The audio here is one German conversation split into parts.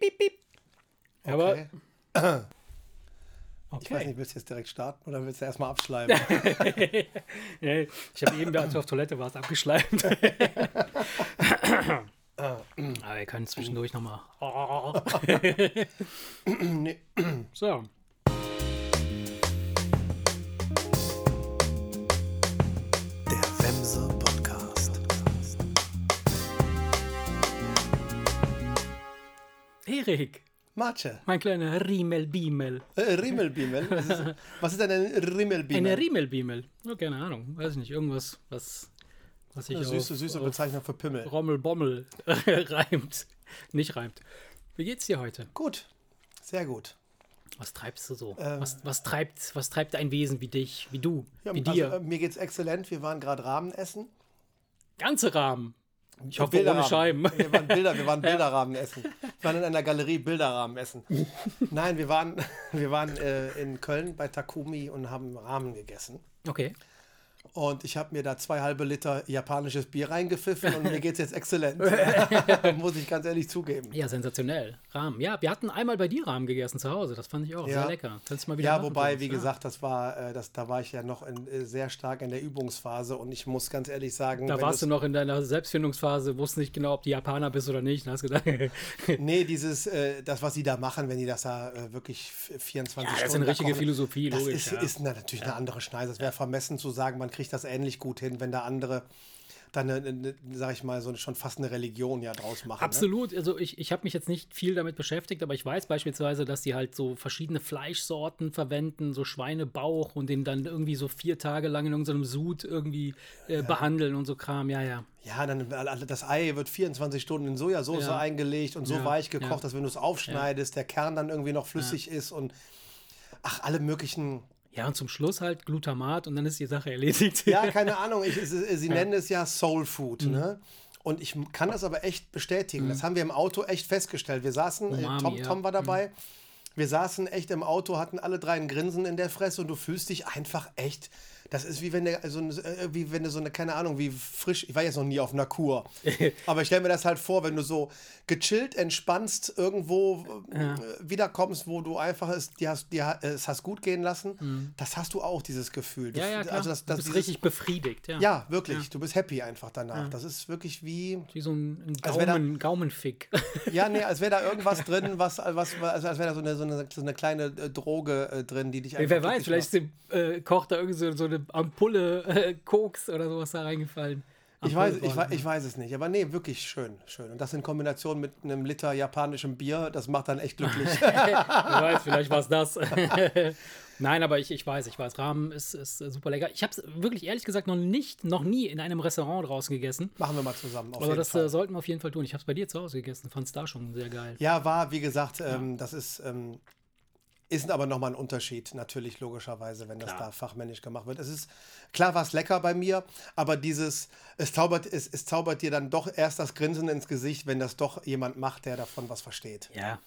piep, piep. Aber Okay. Ich weiß nicht, willst du jetzt direkt starten oder willst du erstmal abschleimen? Nee, ich habe eben, als du auf Toilette warst, abgeschleimt. Aber wir können zwischendurch nochmal. nee. So. Erik, Marce. mein kleiner Riemelbiemel. Äh. Was ist, was ist denn ein Rimmelbiemel? Eine Riemelbiemel. Oh, keine Ahnung. Weiß nicht. Irgendwas, was, was sich Eine süße, auf, süße Bezeichnung für Pimmel. Rommelbommel reimt. Nicht reimt. Wie geht's dir heute? Gut. Sehr gut. Was treibst du so? Ähm. was, was, treibt, was treibt ein Wesen wie dich, wie du, Ja, wie also, dir? äh, mir geht's exzellent. Wir waren gerade Rahmen essen. Ganze Rahmen. Ich hoffe, Bilderrahmen. ohne Scheiben. Wir waren, Bilder, wir waren Bilderrahmen essen. Wir waren in einer Galerie Bilderrahmen essen. Nein, wir waren, wir waren äh, in Köln bei Takumi und haben Rahmen gegessen. Okay. Und ich habe mir da zwei halbe Liter japanisches Bier reingepfiffen und mir geht's jetzt exzellent. Muss ich ganz ehrlich zugeben. Ja, sensationell. Rahmen. Ja, wir hatten einmal bei dir Rahmen gegessen zu Hause. Das fand ich auch Ja. sehr lecker. Kannst du mal wieder Ja, wobei, wie ja. gesagt, das war, äh, das, da war ich ja noch in, äh, sehr stark in der Übungsphase und ich muss ganz ehrlich sagen, Da warst du es- noch in deiner Selbstfindungsphase, wusstest nicht genau, ob du Japaner bist oder nicht. Und hast gedacht, ja, nee, dieses, äh, das, was sie da machen, wenn die das da wirklich f- 24 das Stunden ist eine richtige kochen, Philosophie, Das logisch. ist, ja. ist na, natürlich eine andere Schneise. Es wäre vermessen zu sagen, man kriegt das ähnlich gut hin, wenn da andere dann, eine, eine, sag ich mal, so eine, schon fast eine Religion ja draus machen. Ne? Absolut. Also ich, ich habe mich jetzt nicht viel damit beschäftigt, aber ich weiß beispielsweise, dass die halt so verschiedene Fleischsorten verwenden, so Schweinebauch und den dann irgendwie so vier Tage lang in irgendeinem Sud irgendwie äh, behandeln und so Kram. Ja, ja. Ja, dann das Ei wird 24 Stunden in Sojasauce Ja. eingelegt und so Ja, weich gekocht, ja. dass wenn du es aufschneidest, der Kern dann irgendwie noch flüssig ist und ach, alle möglichen. Ja, und zum Schluss halt Glutamat und dann ist die Sache erledigt. Ja, keine Ahnung, ich, sie nennen es ja Soul Food, Mhm. ne? Und ich kann das aber echt bestätigen. Das haben wir im Auto echt festgestellt. Wir saßen, äh, Umami, Tom, ja. Mhm. Tom war dabei. Wir saßen echt im Auto, hatten alle drei ein Grinsen in der Fresse und du fühlst dich einfach echt. Das ist wie wenn du, also, äh, wie wenn du so eine, keine Ahnung, wie frisch, ich war jetzt noch nie auf einer Kur. aber ich stelle mir das halt vor, wenn du so gechillt, entspannst, irgendwo äh, wiederkommst, wo du einfach es, dir hast, dir, es hast gut gehen lassen, das hast du auch, dieses Gefühl. Du, Mhm. Ja, ja, klar. Also das, das, du bist dieses- richtig befriedigt. Ja. ja, wirklich. Du bist happy einfach danach. Das ist wirklich wie. Wie so ein, ein Als wär da- Gaumen, Gaumenfick. Ja, nee, als wäre da irgendwas drin, was, was, also als wäre da so eine, so eine, so eine kleine äh, Droge äh, drin, die dich einfach. Wer weiß, vielleicht ist dem äh, Koch da irgendwie so, so eine Ampulle äh, Koks oder sowas da reingefallen. Ich weiß, ich, weiß, ich weiß es nicht. Aber nee, wirklich schön, schön. Und das in Kombination mit einem Liter japanischem Bier, das macht dann echt glücklich. Wer weiß, vielleicht war es das. Nein, aber ich, ich weiß, ich weiß, Rahmen ist, ist super lecker. Ich habe es wirklich ehrlich gesagt noch nicht, noch nie in einem Restaurant draußen gegessen. Machen wir mal zusammen. Auf Aber jeden das Fall. äh, sollten wir auf jeden Fall tun. Ich habe es bei dir zu Hause gegessen, fand es da schon sehr geil. Ja, war, wie gesagt, ähm, das ist, ähm, ist aber nochmal ein Unterschied, natürlich, logischerweise, wenn das Klar. da fachmännisch gemacht wird. Es ist, klar war es lecker bei mir, aber dieses, es zaubert, es, es zaubert dir dann doch erst das Grinsen ins Gesicht, wenn das doch jemand macht, der davon was versteht. Ja.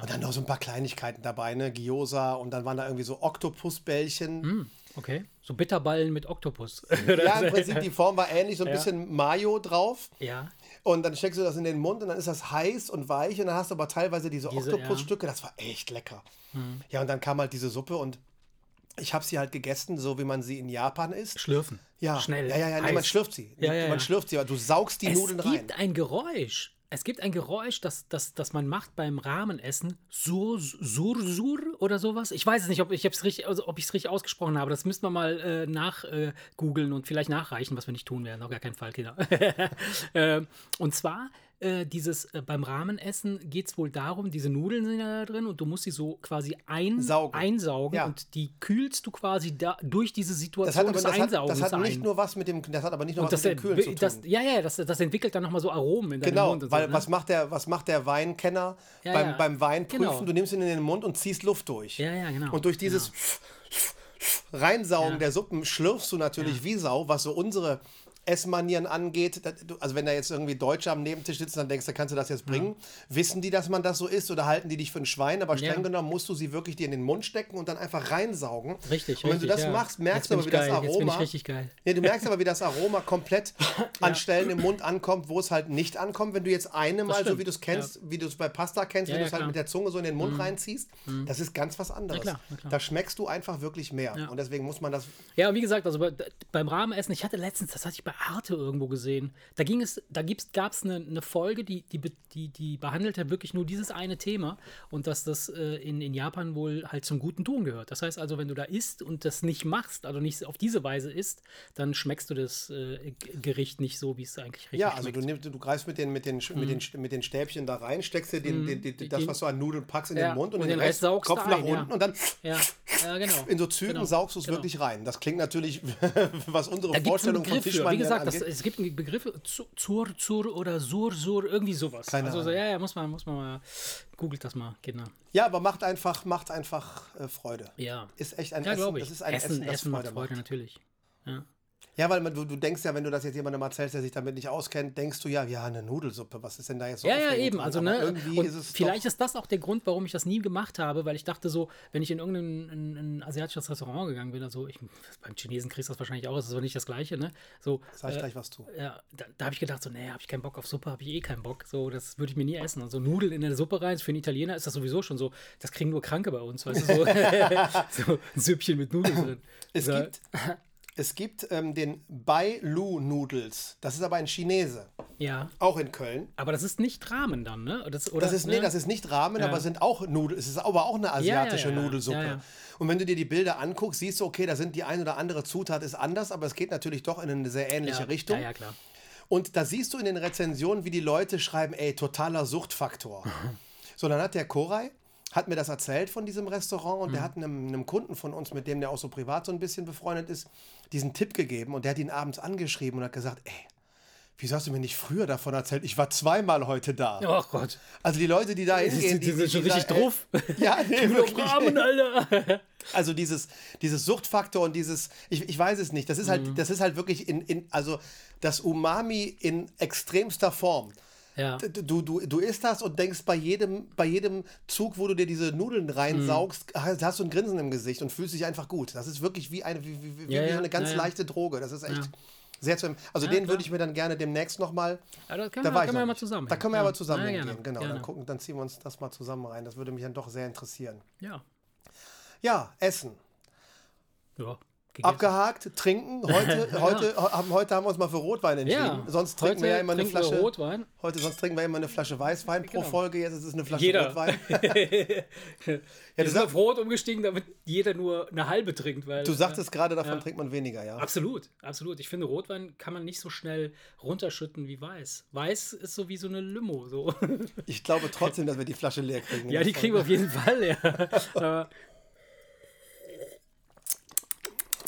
Und dann noch so ein paar Kleinigkeiten dabei, ne? Gyoza und dann waren da irgendwie so Oktopusbällchen. Hm, okay. So Bitterballen mit Oktopus. Ja, im Prinzip die Form war ähnlich, so ein Ja. bisschen Mayo drauf. ja. Und dann steckst du das in den Mund und dann ist das heiß und weich und dann hast du aber teilweise diese, Diese, Oktopusstücke. Das war echt lecker. Ja, und dann kam halt diese Suppe und ich habe sie halt gegessen, so wie man sie in Japan isst. Schlürfen. Ja, Schnell. Ja, ja, ja, nee, man schlürft sie. Ja, ja, man ja. schlürft sie, aber du saugst die Es Nudeln rein. gibt ein Geräusch. Es gibt ein Geräusch, das, das, das man macht beim Ramenessen. Sur, sur, sur oder sowas. Ich weiß es nicht, ob ich es richtig, also, richtig ausgesprochen habe. Das müssten wir mal äh, nach äh, und vielleicht nachreichen, was wir nicht tun werden. Auf gar keinen Fall, Kinder. äh, und zwar äh, dieses äh, beim Ramenessen geht es wohl darum, diese Nudeln sind ja da drin und du musst sie so quasi ein, Saugen. einsaugen Ja. und die kühlst du quasi da, durch diese Das Situation hat, aber, des das, hat, das hat nicht ein. nur was mit dem, das hat aber nicht nur und was das, mit dem Kühlen zu tun. das, ja, ja, das, das entwickelt dann nochmal so Aromen in deinem Genau, Mund. Und weil so, was ne? macht der, was macht der Weinkenner Ja, beim, ja. beim Wein prüfen? Genau. Du nimmst ihn in den Mund und ziehst Luft durch. Ja, ja, genau. Und durch dieses Reinsaugen Ja. der Suppen schlürfst du natürlich wie Sau, was so unsere Essmanieren angeht, du- also wenn da jetzt irgendwie Deutsche am Nebentisch sitzen, dann denkst du, kannst du das jetzt bringen? Wissen die, dass man das so isst oder halten die dich für ein Schwein? Aber streng Ja. genommen musst du sie wirklich dir in den Mund stecken und dann einfach reinsaugen. Richtig, Und wenn du richtig, das ja. machst, merkst du aber, wie das geil, Jetzt bin Aroma. ich richtig geil. Nee, du merkst aber, wie das Aroma komplett an Stellen im Mund ankommt, wo es halt nicht ankommt. Wenn du jetzt eine mal, so wie du es kennst, wie du es bei Pasta kennst, Ja, wenn ja, du es halt. Mhm. mit der Zunge so in den Mund reinziehst, das ist ganz was anderes. klar, na klar. Da schmeckst du einfach wirklich mehr. Und deswegen muss man das. Ja, und wie gesagt, also bei, beim Rahmenessen, ich hatte letztens, das hatte ich bei Arte irgendwo gesehen, da ging es, da gab es eine, eine Folge, die, die, die, die behandelt hat wirklich nur dieses eine Thema und dass das äh, in, in Japan wohl halt zum guten Ton gehört. Das heißt also, wenn du da isst und das nicht machst, also nicht auf diese Weise isst, dann schmeckst du das äh, Gericht nicht so, wie es eigentlich richtig Ja, also schmeckt. Mhm. du, nimmst, du greifst mit den, mit, den, mit, den, mit den Stäbchen da rein, steckst dir den, den, den, das, was du an Nudeln packst, in Ja, den Mund und, und den den Rest saugst du Kopf nach ein, ja. unten und dann ja, ja, genau. in so Zügen Genau, saugst du es genau. wirklich rein. Das klingt natürlich, was unsere Da Vorstellung von Fischmanieren gesagt, das, es gibt einen Begriff, Zu- Zur, Zur oder Sur, Sur, irgendwie sowas. Keine also so, Ahnung. ja, ja, muss man, muss man mal, googelt das mal, Kinder. Ja, aber macht einfach, macht einfach äh, Freude. Ja. Ist echt ein Ja, Essen. glaube ich. Das ist ein Essen, Essen, das Essen macht Freude Freude, macht. natürlich. Ja. Ja, weil man, du, du denkst ja, wenn du das jetzt jemandem erzählst, der sich damit nicht auskennt, denkst du ja, ja, eine Nudelsuppe, was ist denn da jetzt so Ja, ja, eben. Also, ne, Irgendwie und ist es vielleicht ist das auch der Grund, warum ich das nie gemacht habe, weil ich dachte so, wenn ich in irgendein ein, ein asiatisches Restaurant gegangen bin, also ich, beim Chinesen kriegst du das wahrscheinlich auch, das ist aber nicht das Gleiche, ne? So, Sag ich äh, gleich was zu. Ja, da, da habe ich gedacht, so, nee, habe ich keinen Bock auf Suppe, habe ich eh keinen Bock. So, das würde ich mir nie essen. Also Nudeln in der Suppe rein, für einen Italiener ist das sowieso schon so, das kriegen nur Kranke bei uns, weißt du, so, so ein Süppchen mit Nudeln drin. Es So, gibt, es gibt ähm, den Bai Lu Noodles. Das ist aber ein Chinese. Ja, Auch in Köln. aber das ist nicht Ramen dann, ne? Das, oder, Das ist, ne? nee, das ist nicht Ramen, Ja. aber sind auch Nudeln. Es ist aber auch eine asiatische ja, ja. Nudelsuppe. Und wenn du dir die Bilder anguckst, siehst du, okay, da sind die ein oder andere Zutat ist anders, aber es geht natürlich doch in eine sehr ähnliche Richtung. Ja, ja, klar. Und da siehst du in den Rezensionen, wie die Leute schreiben, ey, totaler Suchtfaktor. so, dann hat der Koray, hat mir das erzählt von diesem Restaurant und Mhm. der hat einem, einem Kunden von uns, mit dem der auch so privat so ein bisschen befreundet ist, diesen Tipp gegeben und der hat ihn abends angeschrieben und hat gesagt, ey, wieso hast du mir nicht früher davon erzählt? Ich war zweimal heute da. Oh Gott. Also die Leute, die da hingehen, die sind schon richtig sagen, ey, drauf. Ja, nee, wirklich. Ramen, Alter. Also dieses, dieses Suchtfaktor und dieses, ich, ich weiß es nicht, das ist halt, Mhm. das ist halt wirklich in, in, also das Umami in extremster Form. Ja. Du, du, du isst das und denkst bei jedem, bei jedem Zug, wo du dir diese Nudeln reinsaugst, Mhm. hast hast du ein Grinsen im Gesicht und fühlst dich einfach gut. Das ist wirklich wie eine, wie, wie, Ja, wie eine ganz ja, leichte Droge. Das ist echt sehr zu empfehlen. Also den klar. würde ich mir dann gerne demnächst nochmal. Ja, da können Da wir, können wir mal zusammen. Da können wir aber zusammen Ja, hingehen. Genau, gerne. dann, gucken, dann ziehen wir uns das mal zusammen rein. Das würde mich dann doch sehr interessieren. Ja. Ja, Essen. Ja. Gegessen. Abgehakt, trinken. Heute, heute, haben, heute haben wir uns mal für Rotwein entschieden. Ja. Sonst trinken Heute wir ja immer eine wir Flasche. Rotwein. Heute sonst trinken wir immer eine Flasche Weißwein pro Genau. Folge. Jetzt ist es eine Flasche Jeder. Rotwein. Wir du sind auf Rot umgestiegen, damit jeder nur eine halbe trinkt. Weil, Du sagtest gerade, davon Ja. trinkt man weniger, ja. Absolut, absolut. Ich finde, Rotwein kann man nicht so schnell runterschütten wie Weiß. Weiß ist so wie so eine Limo. So. Ich glaube trotzdem, dass wir die Flasche leer kriegen. ja, die kriegen wir auf jeden Fall, ja. Aber, Folge.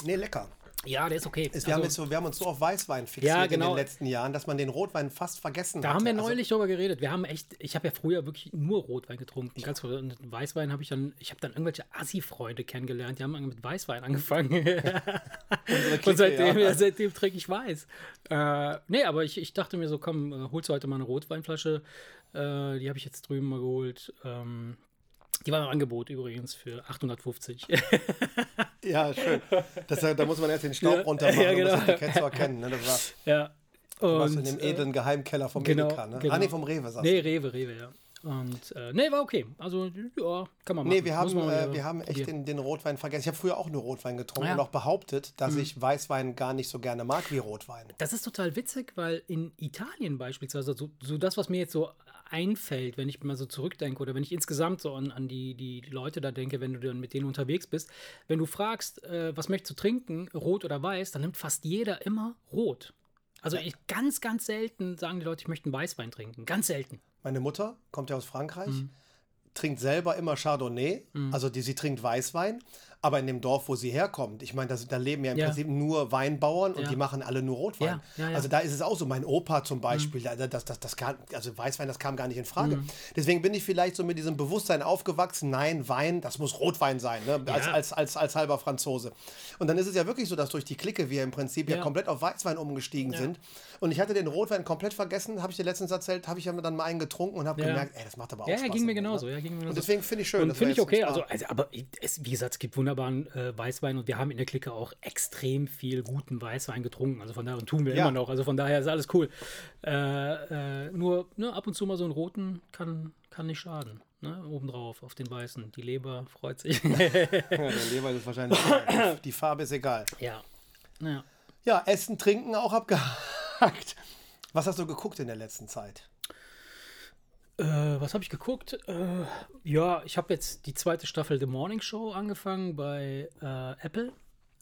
Nee, lecker. ja, der ist okay. Es, wir, haben Also, jetzt so, wir haben uns so auf Weißwein fixiert Ja, in genau. den letzten Jahren, dass man den Rotwein fast vergessen da hatte. haben wir Also, neulich drüber geredet. Wir haben echt, ich habe ja früher wirklich nur Rotwein getrunken. Ganz früher. Und Weißwein habe ich dann, ich habe dann irgendwelche Assi-Freunde kennengelernt, die haben mit Weißwein angefangen. Clique, Und seitdem, ja. ja. seitdem trinke ich Weiß. Äh, nee, aber ich, ich dachte mir so, komm, äh, holst du heute mal eine Rotweinflasche. Äh, die habe ich jetzt drüben mal geholt. Ähm, die war im Angebot übrigens für 850. Ja, schön. Das, da muss man erst den Staub Ja. runter machen, Ja, um das genau. Etikett zu erkennen. Ne? Das war ja. was in Und, dem äh, edlen Geheimkeller vom genau, Edeka. Ne? genau. Ah, nee, vom Rewe, sagst Nee. Rewe, Rewe, ja. Und äh, nee, war okay. Also, ja, kann man machen. Nee, wir haben, äh, wir haben echt den, den Rotwein vergessen. Ich habe früher auch nur Rotwein getrunken Ja. Mhm. und auch behauptet, dass ich Weißwein gar nicht so gerne mag wie Rotwein. Das ist total witzig, weil in Italien beispielsweise, so, so das, was mir jetzt so einfällt, wenn ich mal so zurückdenke oder wenn ich insgesamt so an, an die, die, Leute da denke, wenn du dann mit denen unterwegs bist, wenn du fragst, äh, was möchtest du trinken, rot oder weiß, dann nimmt fast jeder immer rot. Also ich, ganz, ganz selten sagen die Leute, ich möchte einen Weißwein trinken. Ganz selten. Meine Mutter kommt ja aus Frankreich, Mhm. trinkt selber immer Chardonnay, also die, sie trinkt Weißwein, Aber in dem Dorf, wo sie herkommt, ich meine, da leben ja im Ja. Prinzip nur Weinbauern und Ja. die machen alle nur Rotwein. Ja. Also da ist es auch so. Mein Opa zum Beispiel, da- das, das, das kam, also Weißwein, das kam gar nicht in Frage. Deswegen bin ich vielleicht so mit diesem Bewusstsein aufgewachsen, nein, Wein, das muss Rotwein sein, ne? als, als, als, als halber Franzose. Und dann ist es ja wirklich so, dass durch die Clique wir im Prinzip ja, komplett auf Weißwein umgestiegen sind. Und ich hatte den Rotwein komplett vergessen, habe ich dir letztens erzählt, habe ich ja dann mal einen getrunken und habe gemerkt, ey, das macht aber auch Ja, Spaß. ja, ging mir Mund, genauso. ne? Ja, ging mir Und genauso. deswegen finde ich schön. Und finde ich okay. Also, also, aber es, wie gesagt, es gibt wunderbaren äh, Weißwein und wir haben in der Clique auch extrem viel guten Weißwein getrunken. Also von daher und tun wir Ja. immer noch. Also von daher ist alles cool. Äh, äh, nur ne, ab und zu mal so einen roten kann, kann nicht schaden. Ne? Obendrauf auf den weißen. Die Leber freut sich. Ja, der Leber ist wahrscheinlich. Die Farbe ist egal. ja. ja. Ja, Essen, Trinken auch abgehakt. Was hast du geguckt in der letzten Zeit? Äh, was habe ich geguckt? Äh, ja, ich habe jetzt die zweite Staffel The Morning Show angefangen bei äh, Apple.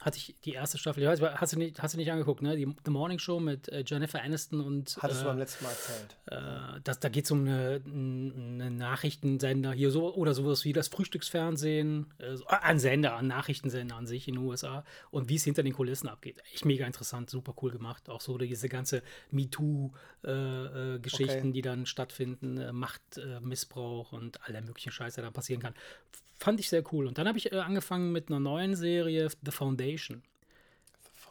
Hatte ich die erste Staffel, ich weiß, hast du nicht, hast du nicht angeguckt, ne? Die The Morning Show mit äh, Jennifer Aniston und Hattest du äh, beim letzten Mal erzählt. äh, das, da geht es um eine, eine Nachrichtensender hier so oder sowas wie das Frühstücksfernsehen, äh, so, ein Sender, ein Nachrichtensender an sich in den USA und wie es hinter den Kulissen abgeht. Echt mega interessant, super cool gemacht. Auch so diese ganze MeToo-Geschichten, Okay. die dann stattfinden, äh, Machtmissbrauch äh, Missbrauch und all der möglichen Scheiße, der da passieren kann. Fand ich sehr cool. Und dann habe ich äh, angefangen mit einer neuen Serie, The Foundation.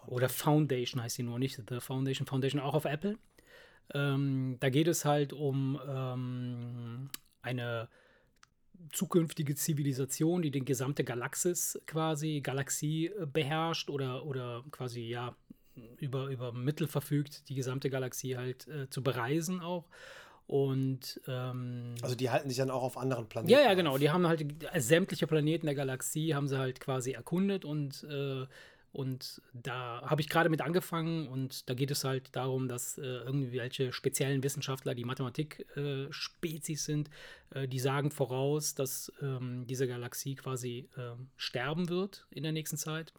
Oder Foundation heißt sie nur, nicht The Foundation. Foundation auch auf Apple. Ähm, da geht es halt um ähm, eine zukünftige Zivilisation, die den gesamte Galaxis quasi, Galaxie äh, beherrscht oder, oder quasi ja über, über Mittel verfügt, die gesamte Galaxie halt äh, zu bereisen auch. Und ähm, Also die halten sich dann auch auf anderen Planeten. ja, ja, genau. Die haben halt äh, sämtliche Planeten der Galaxie haben sie halt quasi erkundet und, äh, und da habe ich gerade mit angefangen und da geht es halt darum, dass äh, irgendwelche speziellen Wissenschaftler, die Mathematik-Spezies sind, äh, die sagen voraus, dass ähm, diese Galaxie quasi ähm, sterben wird in der nächsten Zeit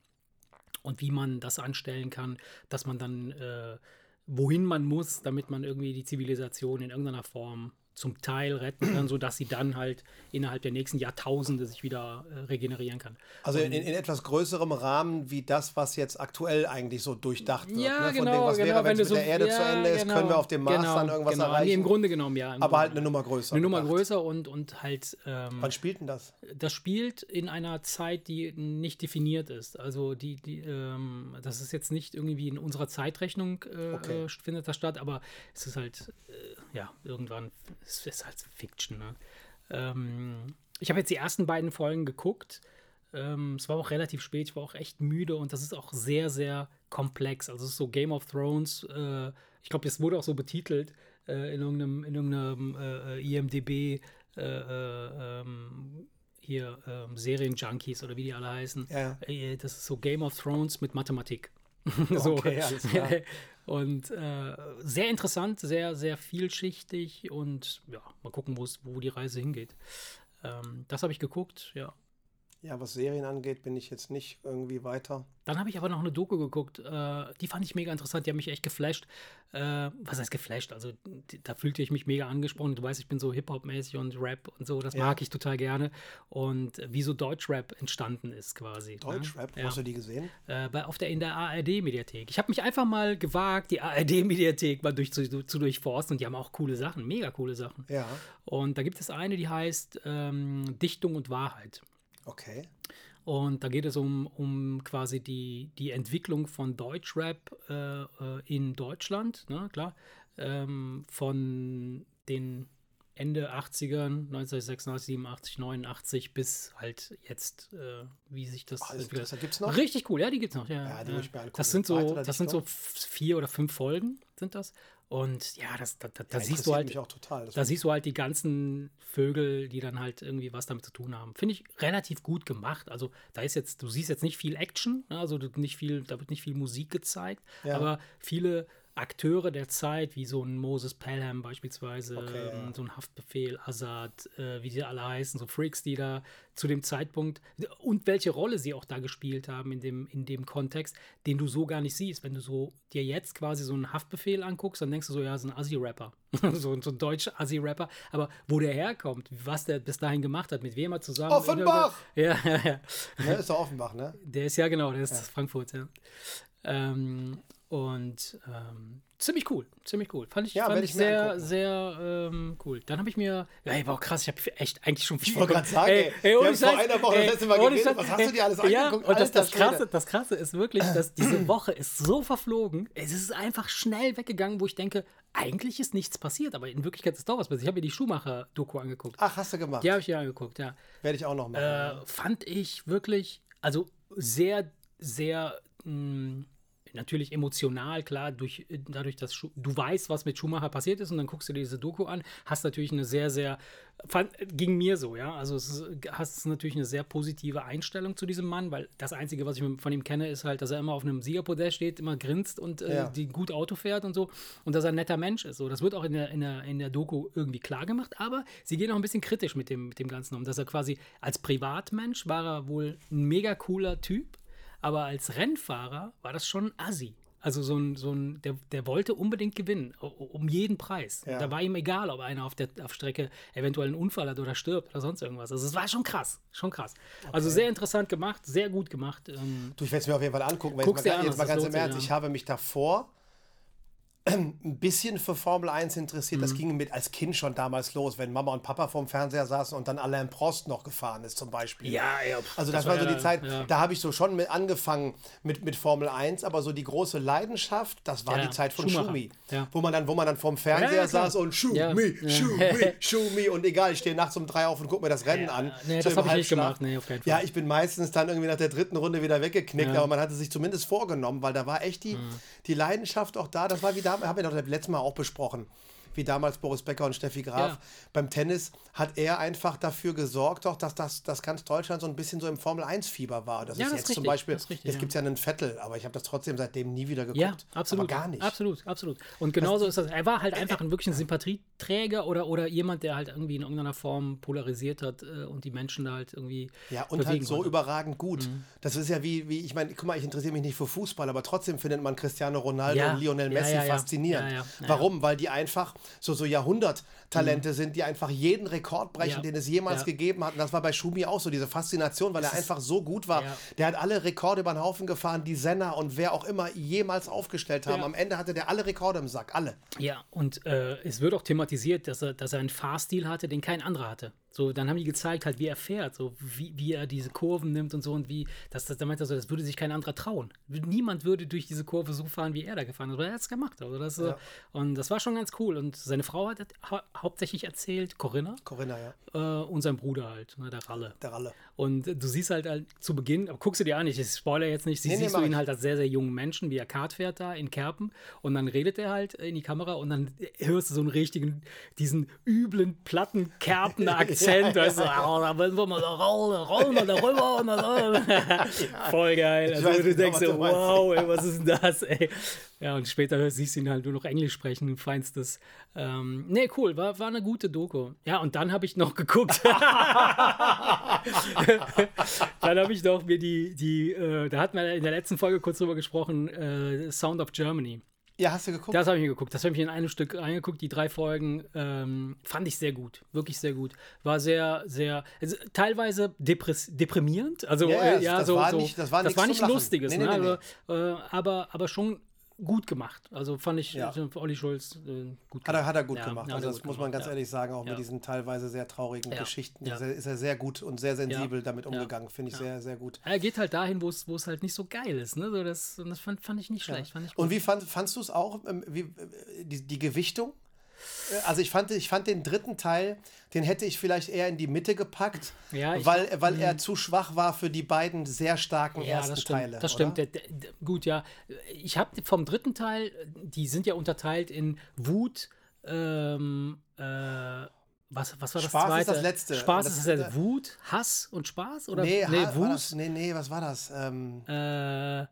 und wie man das anstellen kann, dass man dann äh, wohin man muss, damit man irgendwie die Zivilisation in irgendeiner Form zum Teil retten kann, sodass sie dann halt innerhalb der nächsten Jahrtausende sich wieder äh, regenerieren kann. Also in, in etwas größerem Rahmen wie das, was jetzt aktuell eigentlich so durchdacht wird. Ja, ne? Von genau, dem, was genau, wäre, wenn es mit so- der Erde zu ja, Ende ist, genau, können wir auf dem Mars genau, dann irgendwas genau. erreichen. Nee, Im Grunde genommen, ja. aber halt Grunde. eine Nummer größer. eine Nummer größer und, und halt ähm, Wann spielt denn das? das spielt in einer Zeit, die nicht definiert ist. Also die, die, ähm, das ist jetzt nicht irgendwie in unserer Zeitrechnung äh, Okay. findet das statt, aber es ist halt, äh, ja, irgendwann, es ist halt Fiction. Ne? Ähm, ich habe jetzt die ersten beiden Folgen geguckt. Ähm, es war auch relativ spät, ich war auch echt müde und das ist auch sehr, sehr komplex. Also es ist so Game of Thrones, äh, ich glaube, es wurde auch so betitelt äh, in irgendeinem, in irgendeinem äh, IMDB äh, äh, ähm, hier ähm, Serienjunkies oder wie die alle heißen. Ja. Äh, Das ist so Game of Thrones mit Mathematik. so. Okay, alles klar. Und äh, sehr interessant, sehr, sehr vielschichtig und ja, mal gucken, wo die Reise hingeht. Ähm, das habe ich geguckt, ja. Ja, was Serien angeht, bin ich jetzt nicht irgendwie weiter. Dann habe ich aber noch eine Doku geguckt, äh, die fand ich mega interessant, die haben mich echt geflasht. Äh, was heißt geflasht? Also die, da fühlte ich mich mega angesprochen. Du weißt, ich bin so Hip-Hop-mäßig und Rap und so, das Ja. mag ich total gerne. Und wie so Deutschrap entstanden ist quasi. Deutschrap, ne? hast du Ja. die gesehen? Äh, bei, auf der, in der ARD-Mediathek. Ich habe mich einfach mal gewagt, die ARD-Mediathek mal durch, zu, zu durchforsten und die haben auch coole Sachen, mega coole Sachen. Ja, Und da gibt es eine, die heißt ähm, Dichtung und Wahrheit. Okay. Und da geht es um, um quasi die, die Entwicklung von Deutschrap äh, äh, in Deutschland, ne, klar. Ähm, von den Ende 80ern, 1996, 87, 89 bis halt jetzt, äh, wie sich das Alles entwickelt. klar, gibt's noch? Richtig cool, ja, die gibt's noch. Ja, Ja, die muss ich mir angucken. Das sind so, das sind so vier oder fünf Folgen, sind das. Und ja, das, da, da, da Ja, siehst du halt, total. Da siehst du halt die ganzen Vögel, die dann halt irgendwie was damit zu tun haben. Finde ich relativ gut gemacht. Also da ist jetzt, du siehst jetzt nicht viel Action, ne? also nicht viel, da wird nicht viel Musik gezeigt, Ja. aber viele Akteure der Zeit, wie so ein Moses Pelham beispielsweise, Okay, ja. ähm, so ein Haftbefehl, Assad, äh, wie sie alle heißen, so Freaks, die da zu dem Zeitpunkt und welche Rolle sie auch da gespielt haben in dem, in dem Kontext, den du so gar nicht siehst. Wenn du so dir jetzt quasi so einen Haftbefehl anguckst, dann denkst du so, ja, so ein Assi-Rapper. so, so ein deutscher Assi-Rapper. Aber wo der herkommt, was der bis dahin gemacht hat, mit wem er zusammen. Offenbach! Ja, ja, ja. Ne, ist doch Offenbach, ne? Der ist ja genau, der ist Frankfurt, ja. Ähm, und ähm, ziemlich cool, ziemlich cool. Fand ich, Ja, fand ich sehr, sehr ähm, cool. Dann habe ich mir, ey, war auch krass, ich habe echt eigentlich schon viel Ich wollte gerade sagen, ey, ohne haben vor einer Woche das ey, letzte Mal geredet. Was hast du dir alles Ja, angeguckt? und das, das, Krasse, das Krasse ist wirklich, dass diese Woche ist so verflogen, es ist einfach schnell weggegangen, wo ich denke, eigentlich ist nichts passiert, aber in Wirklichkeit ist doch was passiert. Ich habe mir die Schumacher-Doku angeguckt. Ach, hast du gemacht. Die habe ich mir angeguckt, ja. Werde ich auch noch machen. Äh, fand ich wirklich, also sehr, sehr mh, natürlich emotional, klar, durch, dadurch, dass Schu du weißt, was mit Schumacher passiert ist und dann guckst du dir diese Doku an, hast natürlich eine sehr, sehr, fand, ging mir so, ja, also es hast natürlich eine sehr positive Einstellung zu diesem Mann, weil das Einzige, was ich von ihm kenne, ist halt, dass er immer auf einem Siegerpodest steht, immer grinst und äh, Ja. die gut Auto fährt und so und dass er ein netter Mensch ist. So, das wird auch in der, in der, in der Doku irgendwie klar gemacht, aber sie gehen auch ein bisschen kritisch mit dem, mit dem Ganzen um, dass er quasi als Privatmensch war er wohl ein mega cooler Typ, aber als Rennfahrer war das schon assi. Also so ein, so ein der, der wollte unbedingt gewinnen, um jeden Preis. Ja. Da war ihm egal, ob einer auf der auf Strecke eventuell einen Unfall hat oder stirbt oder sonst irgendwas. Also es war schon krass, schon krass. Also sehr interessant gemacht, sehr gut gemacht. Ähm, Du, ich werde es mir auf jeden Fall angucken. Weil dir mal, an, jetzt mal ganz im Ernst, ich habe mich davor ein bisschen für Formel 1 interessiert. Mhm. Das ging mit als Kind schon damals los, wenn Mama und Papa vorm Fernseher saßen und dann Alain Prost noch gefahren ist zum Beispiel. ja, ja. pff, Also das, war so die Zeit, ja. da habe ich so schon mit angefangen mit, mit Formel 1, aber so die große Leidenschaft, das war Ja, die Zeit von Schumacher. Schumi. Wo man dann, wo man dann vorm Fernseher saß und Schumi. Schumi, Schumi und egal, ich stehe nachts um drei auf und gucke mir das Rennen an. nee, so das habe ich nicht gemacht, nee, auf keinen Fall. Ja, ich bin meistens dann irgendwie nach der dritten Runde wieder weggeknickt. Mhm. aber man hatte sich zumindest vorgenommen, weil da war echt die, die Leidenschaft auch da. Das war wie damals, haben wir das letzte Mal auch besprochen, wie damals Boris Becker und Steffi Graf Ja. beim Tennis, hat er einfach dafür gesorgt, doch, dass das, dass ganz Deutschland so ein bisschen so im Formel-1-Fieber war. Das Ja, ist das jetzt ist zum richtig, Beispiel, das richtig, jetzt ja. gibt es ja einen Vettel, aber ich habe das trotzdem seitdem nie wieder geguckt. Ja, absolut. Aber gar nicht. Absolut, absolut. Und genauso ist das. Er war halt einfach ein wirklich ein Sympathieträger oder, oder jemand, der halt irgendwie in irgendeiner Form polarisiert hat äh, und die Menschen da halt irgendwie. Ja, und halt so wollte. überragend gut. Mhm. Das ist ja wie, wie ich meine, guck mal, ich interessiere mich nicht für Fußball, aber trotzdem findet man Cristiano Ronaldo Ja. und Lionel Messi ja, ja. faszinierend. Warum? Weil die einfach so, so Jahrhunderttalente sind, die einfach jeden Rekord brechen, Ja. den es jemals Ja. gegeben hat. Und das war bei Schumi auch so, diese Faszination, weil er einfach so gut war. Ja. Der hat alle Rekorde über den Haufen gefahren, die Senna und wer auch immer jemals aufgestellt haben. Am Ende hatte der alle Rekorde im Sack, alle. Ja, und äh, es wird auch thematisiert, dass er, dass er einen Fahrstil hatte, den kein anderer hatte. So, dann haben die gezeigt, halt, wie er fährt, so wie, wie er diese Kurven nimmt und so und wie, das, das, da meint er so, das würde sich kein anderer trauen. Niemand würde durch diese Kurve so fahren, wie er da gefahren ist, aber er hat es gemacht. Also das, Ja. Und das war schon ganz cool. Und seine Frau hat hau hauptsächlich erzählt, Corinna, Corinna, ja. äh, und sein Bruder halt, ne, der Ralle. Der Ralle. Und du siehst halt, halt zu Beginn, aber guckst du dir an, ich spoiler jetzt nicht, sie Nee, nee, siehst mach du ihn ich. halt als sehr, sehr jungen Menschen, wie er Kart fährt da in Kerpen und dann redet er halt in die Kamera und dann hörst du so einen richtigen, diesen üblen, platten Kerpen-Akzent, weißt du, oh, da wollen wir mal da rollen, rollen wir da rüber und dann, voll geil. Also weiß du denkst so, wow, ey, was ist denn das, ey. Ja, und später siehst du ihn halt nur noch Englisch sprechen, feinstes. Ähm, nee, cool, war, war eine gute Doku. Ja, und dann habe ich noch geguckt. Dann habe ich doch mir die, die äh, da hatten wir in der letzten Folge kurz drüber gesprochen, äh, Sound of Germany. Ja, hast du geguckt? Das habe ich mir geguckt. Das habe ich mir in einem Stück angeguckt, die drei Folgen. Ähm, fand ich sehr gut. Wirklich sehr gut. War sehr, sehr, also, teilweise deprimierend. Also, Ja, äh, das- ja, das so. war so, nicht- das war nichts war nicht. Lustiges, Nee, nee, ne? nee, also, äh, aber, aber schon gut gemacht. Also fand ich Ja. Olli Schulz äh, gut Hat er, hat er gut Ja, gemacht. Also das muss man gemacht, ganz ehrlich sagen, auch mit diesen teilweise sehr traurigen Geschichten. Ist, er, ist er sehr gut und sehr sensibel damit umgegangen. Finde ich sehr, sehr gut. Er geht halt dahin, wo es wo es halt nicht so geil ist. Ne? So das, das fand, fand ich nicht schlecht. Ich. Und wie fand, fandst du es auch, ähm, wie, äh, die, die Gewichtung? Also ich fand, ich fand den dritten Teil, den hätte ich vielleicht eher in die Mitte gepackt, Ja, ich- weil, weil er zu schwach war für die beiden sehr starken Ja, ersten das stimmt. Teile. das stimmt. Der, der, gut, ja. Ich habe vom dritten Teil, die sind ja unterteilt in Wut, ähm, äh, was, was war das Spaß ist zweite? das letzte. Spaß Das ist ist, das äh, Wut, Hass und Spaß? Oder Nee, nee Wut? nee, nee, was war das? Ähm, Äh,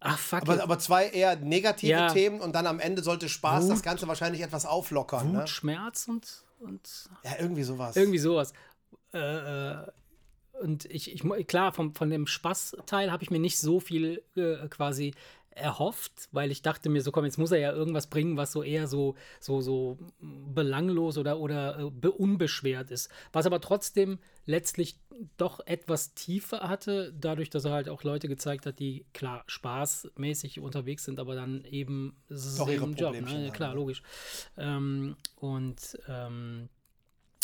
Ach, fuck. Aber, aber zwei eher negative Ja. Themen und dann am Ende sollte Spaß Wut. das Ganze wahrscheinlich etwas auflockern. Wut, Ne? Schmerz und, und Ja, irgendwie sowas. irgendwie sowas. Äh, äh, und ich, ich, klar, vom, von dem Spaßteil habe ich mir nicht so viel äh, quasi erhofft, weil ich dachte mir so, komm, jetzt muss er ja irgendwas bringen, was so eher so, so, so belanglos oder, oder äh, be- unbeschwert ist. Was aber trotzdem letztlich doch etwas tiefer hatte, dadurch, dass er halt auch Leute gezeigt hat, die klar spaßmäßig unterwegs sind, aber dann eben Doch ihre Job. Ne? Klar, logisch. Ähm, und ähm,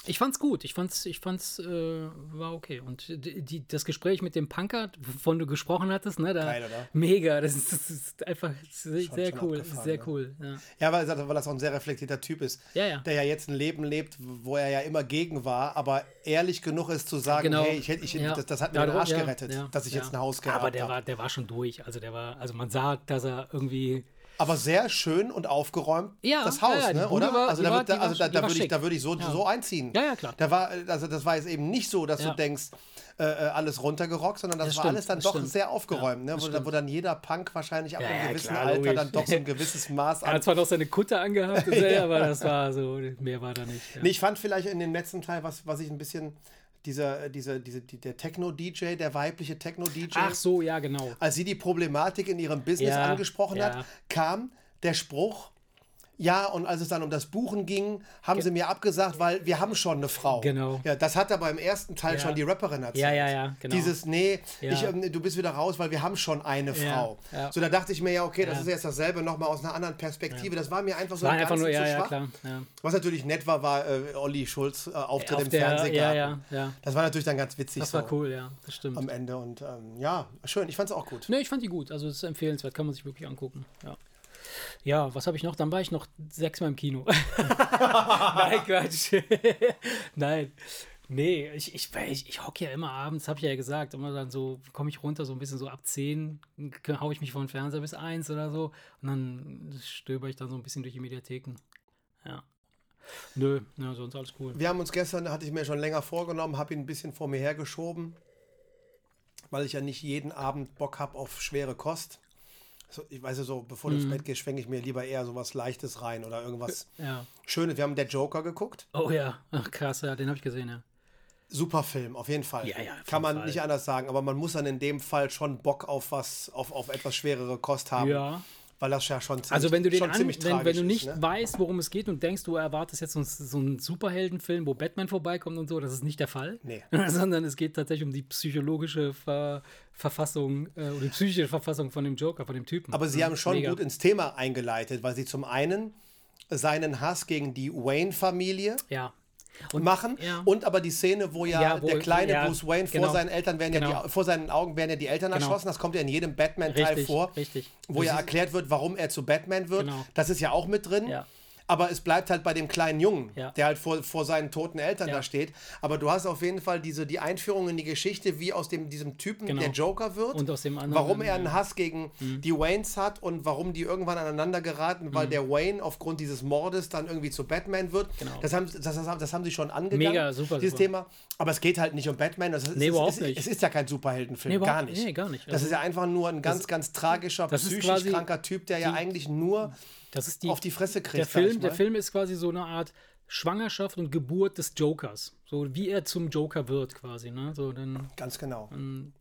ich fand's gut. Ich fand's, ich fand's, äh, war okay. Und die, die, das Gespräch mit dem Punker, wovon du gesprochen hattest, ne, da, Geil, oder? mega. Das ist, das ist einfach sehr, Schon- sehr schon cool. Sehr ne? cool. Ja. Ja, weil, weil das auch ein sehr reflektierter Typ ist. Ja, ja. Der ja jetzt ein Leben lebt, wo er ja immer gegen war, aber ehrlich genug ist zu sagen, Genau. hey, ich, ich, das, das hat mir den Arsch gerettet, dass ich jetzt ein Haus gehabt Aber der habe. war, der war schon durch. Also der war, also man sah, dass er irgendwie. Aber sehr schön und aufgeräumt Ja, das Haus, ja, ne? Oder? war- also da, war- würd- da, also war- da, da würde ich, da würde ich so, Ja. so einziehen. Ja, ja, klar. Da war, also das war jetzt eben nicht so, dass du denkst, äh, äh, alles runtergerockt, sondern das, Das war stimmt, alles dann doch stimmt. sehr aufgeräumt, ne? wo, wo dann jeder Punk wahrscheinlich ab einem gewissen klar, Alter logisch. dann doch so ein gewisses Maß Er an hat zwar noch seine Kutte angehabt, so, aber das war so, mehr war da nicht. Nee, ich fand vielleicht in dem letzten Teil, was, was ich ein bisschen, dieser, dieser, diese, die, der Techno-DJ, der weibliche Techno-DJ, Ach so, ja, genau. als sie die Problematik in ihrem Business Ja, angesprochen ja. hat, kam der Spruch, ja, und als es dann um das Buchen ging, haben sie mir abgesagt, weil wir haben schon eine Frau. Genau. Ja, das hat aber im ersten Teil Ja. schon die Rapperin erzählt. Ja, ja, ja, genau. Dieses, nee, Ja. ich, ähm, du bist wieder raus, weil wir haben schon eine Frau. ja. So, da dachte ich mir ja, okay, das Ja. ist jetzt dasselbe nochmal aus einer anderen Perspektive. Das war mir einfach so War im einfach nur, ja, zu ja, schwach. klar. Was natürlich nett war, war äh, Olli Schulz äh, Auftritt Auf im Fernsehgarten. ja, ja, ja. Das war natürlich dann ganz witzig Das so war cool, ja, das stimmt. am Ende. Und ähm, ja, schön, ich fand es auch gut. Ne, ich fand die gut. Also es ist empfehlenswert, kann man sich wirklich angucken. Ja. Ja, was habe ich noch? Dann war ich noch sechsmal im Kino. Nein, Quatsch. Nein. Nee, ich, ich, ich, ich hocke ja immer abends, habe ich ja gesagt, immer dann so, komme ich runter, so ein bisschen so ab 10, haue ich mich vor den Fernseher bis 1 oder so und dann stöber ich dann so ein bisschen durch die Mediatheken. Ja. Nö, ja, sonst alles cool. Wir haben uns gestern, hatte ich mir schon länger vorgenommen, habe ihn ein bisschen vor mir hergeschoben, weil ich ja nicht jeden Abend Bock habe auf schwere Kost. So, ich weiß ja so, bevor Mhm. du ins Bett gehst, schwenke ich mir lieber eher so was Leichtes rein oder irgendwas Ja. Schönes. Wir haben Der Joker geguckt. Oh ja, Ach, krass, ja, den habe ich gesehen, ja. Super Film, auf jeden Fall. Ja, ja, Kann man Fall. nicht anders sagen, aber man muss dann in dem Fall schon Bock auf was, auf, auf etwas schwerere Kost haben. Ja. Weil das ja schon ziemlich, Also wenn du den an, wenn, wenn du nicht ist, ne? weißt, worum es geht und denkst, du erwartest jetzt so, einen- so einen Superheldenfilm, wo Batman vorbeikommt und so, das ist nicht der Fall. Nee. Sondern es geht tatsächlich um die psychologische Ver Verfassung äh, oder die psychische Verfassung von dem Joker, von dem Typen. Aber sie Ja, haben schon mega. gut ins Thema eingeleitet, weil sie zum einen seinen Hass gegen die Wayne-Familie Ja. Machen ja. und aber die Szene, wo ja, Ja, wo- der kleine ja, Bruce Wayne genau. vor seinen Eltern werden ja Genau. die, vor seinen Augen werden ja die Eltern Genau. erschossen. Das kommt ja in jedem Batman-Teil vor, richtig. wo Du ja erklärt wird, warum er zu Batman wird. Genau. Das ist ja auch mit drin. Ja. Aber es bleibt halt bei dem kleinen Jungen, Ja. der halt vor, vor seinen toten Eltern Ja. da steht. Aber du hast auf jeden Fall diese, die Einführung in die Geschichte, wie aus dem, diesem Typen Genau. der Joker wird. Und aus dem anderen Warum er einen. Hass gegen Mhm. die Waynes hat und warum die irgendwann aneinander geraten, weil der Wayne aufgrund dieses Mordes dann irgendwie zu Batman wird. Genau. Das, haben, das, das, das haben sie schon angegangen, Mega, super, dieses super. Thema. Aber es geht halt nicht um Batman. Das ist, Nee, es, überhaupt es, nicht. Es ist ja kein Superheldenfilm, Nee, gar nicht. nee, gar nicht. Das Also- ist ja einfach nur ein ganz, ganz tragischer, das psychisch kranker Typ, der ja eigentlich nur Das ist die, auf die Fresse kriegt. der Film, der. Film ist quasi so eine Art Schwangerschaft und Geburt des Jokers. So wie er zum Joker wird quasi, ne? So dann Ganz genau.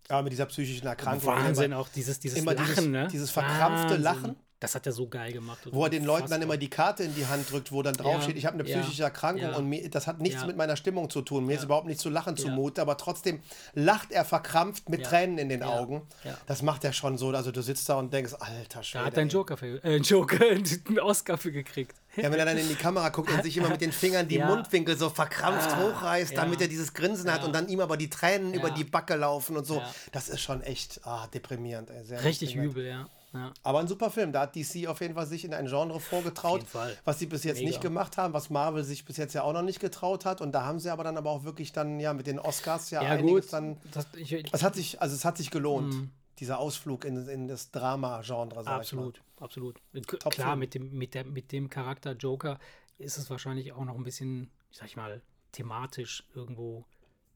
Ja, mit dieser psychischen Erkrankung. Wahnsinn immer- auch dieses dieses Lachen, dieses- ne? dieses verkrampfte Wahnsinn. Lachen. Das hat er so geil gemacht. Wo er den Leuten dann immer die Karte in die Hand drückt, wo dann draufsteht, Ja, ich habe eine ja, psychische Erkrankung ja. und mir, das hat nichts Ja. mit meiner Stimmung zu tun. Mir ist überhaupt nicht zu lachen Ja. zumute, aber trotzdem lacht er verkrampft mit Ja. Tränen in den Ja. Augen. Ja. Das macht er schon so. Also du sitzt da und denkst, alter Schwede. Da hat er einen. Joker für, äh, einen Joker, einen Oscar für gekriegt. Ja, wenn er dann in die Kamera guckt und sich immer mit den Fingern die Ja. Mundwinkel so verkrampft Ah, hochreißt, ja. damit er dieses Grinsen hat Ja. und dann ihm aber die Tränen Ja. über die Backe laufen und so. Ja. Das ist schon echt ah, deprimierend. Ey. Sehr Richtig deprimierend. übel, ja. Ja. Aber ein super Film. Da hat DC auf jeden Fall sich in ein Genre vorgetraut, was sie bis jetzt Mega. nicht gemacht haben, was Marvel sich bis jetzt ja auch noch nicht getraut hat. Und da haben sie aber dann aber auch wirklich dann ja mit den Oscars ja, Ja, einiges gut. dann. Das, ich, Es hat sich, also es hat sich gelohnt, dieser Ausflug in, in das Drama-Genre, sag absolut, absolut. Top Klar, Film. mit dem, mit, der, mit dem Charakter Joker ist es wahrscheinlich auch noch ein bisschen, ich sag ich mal, thematisch irgendwo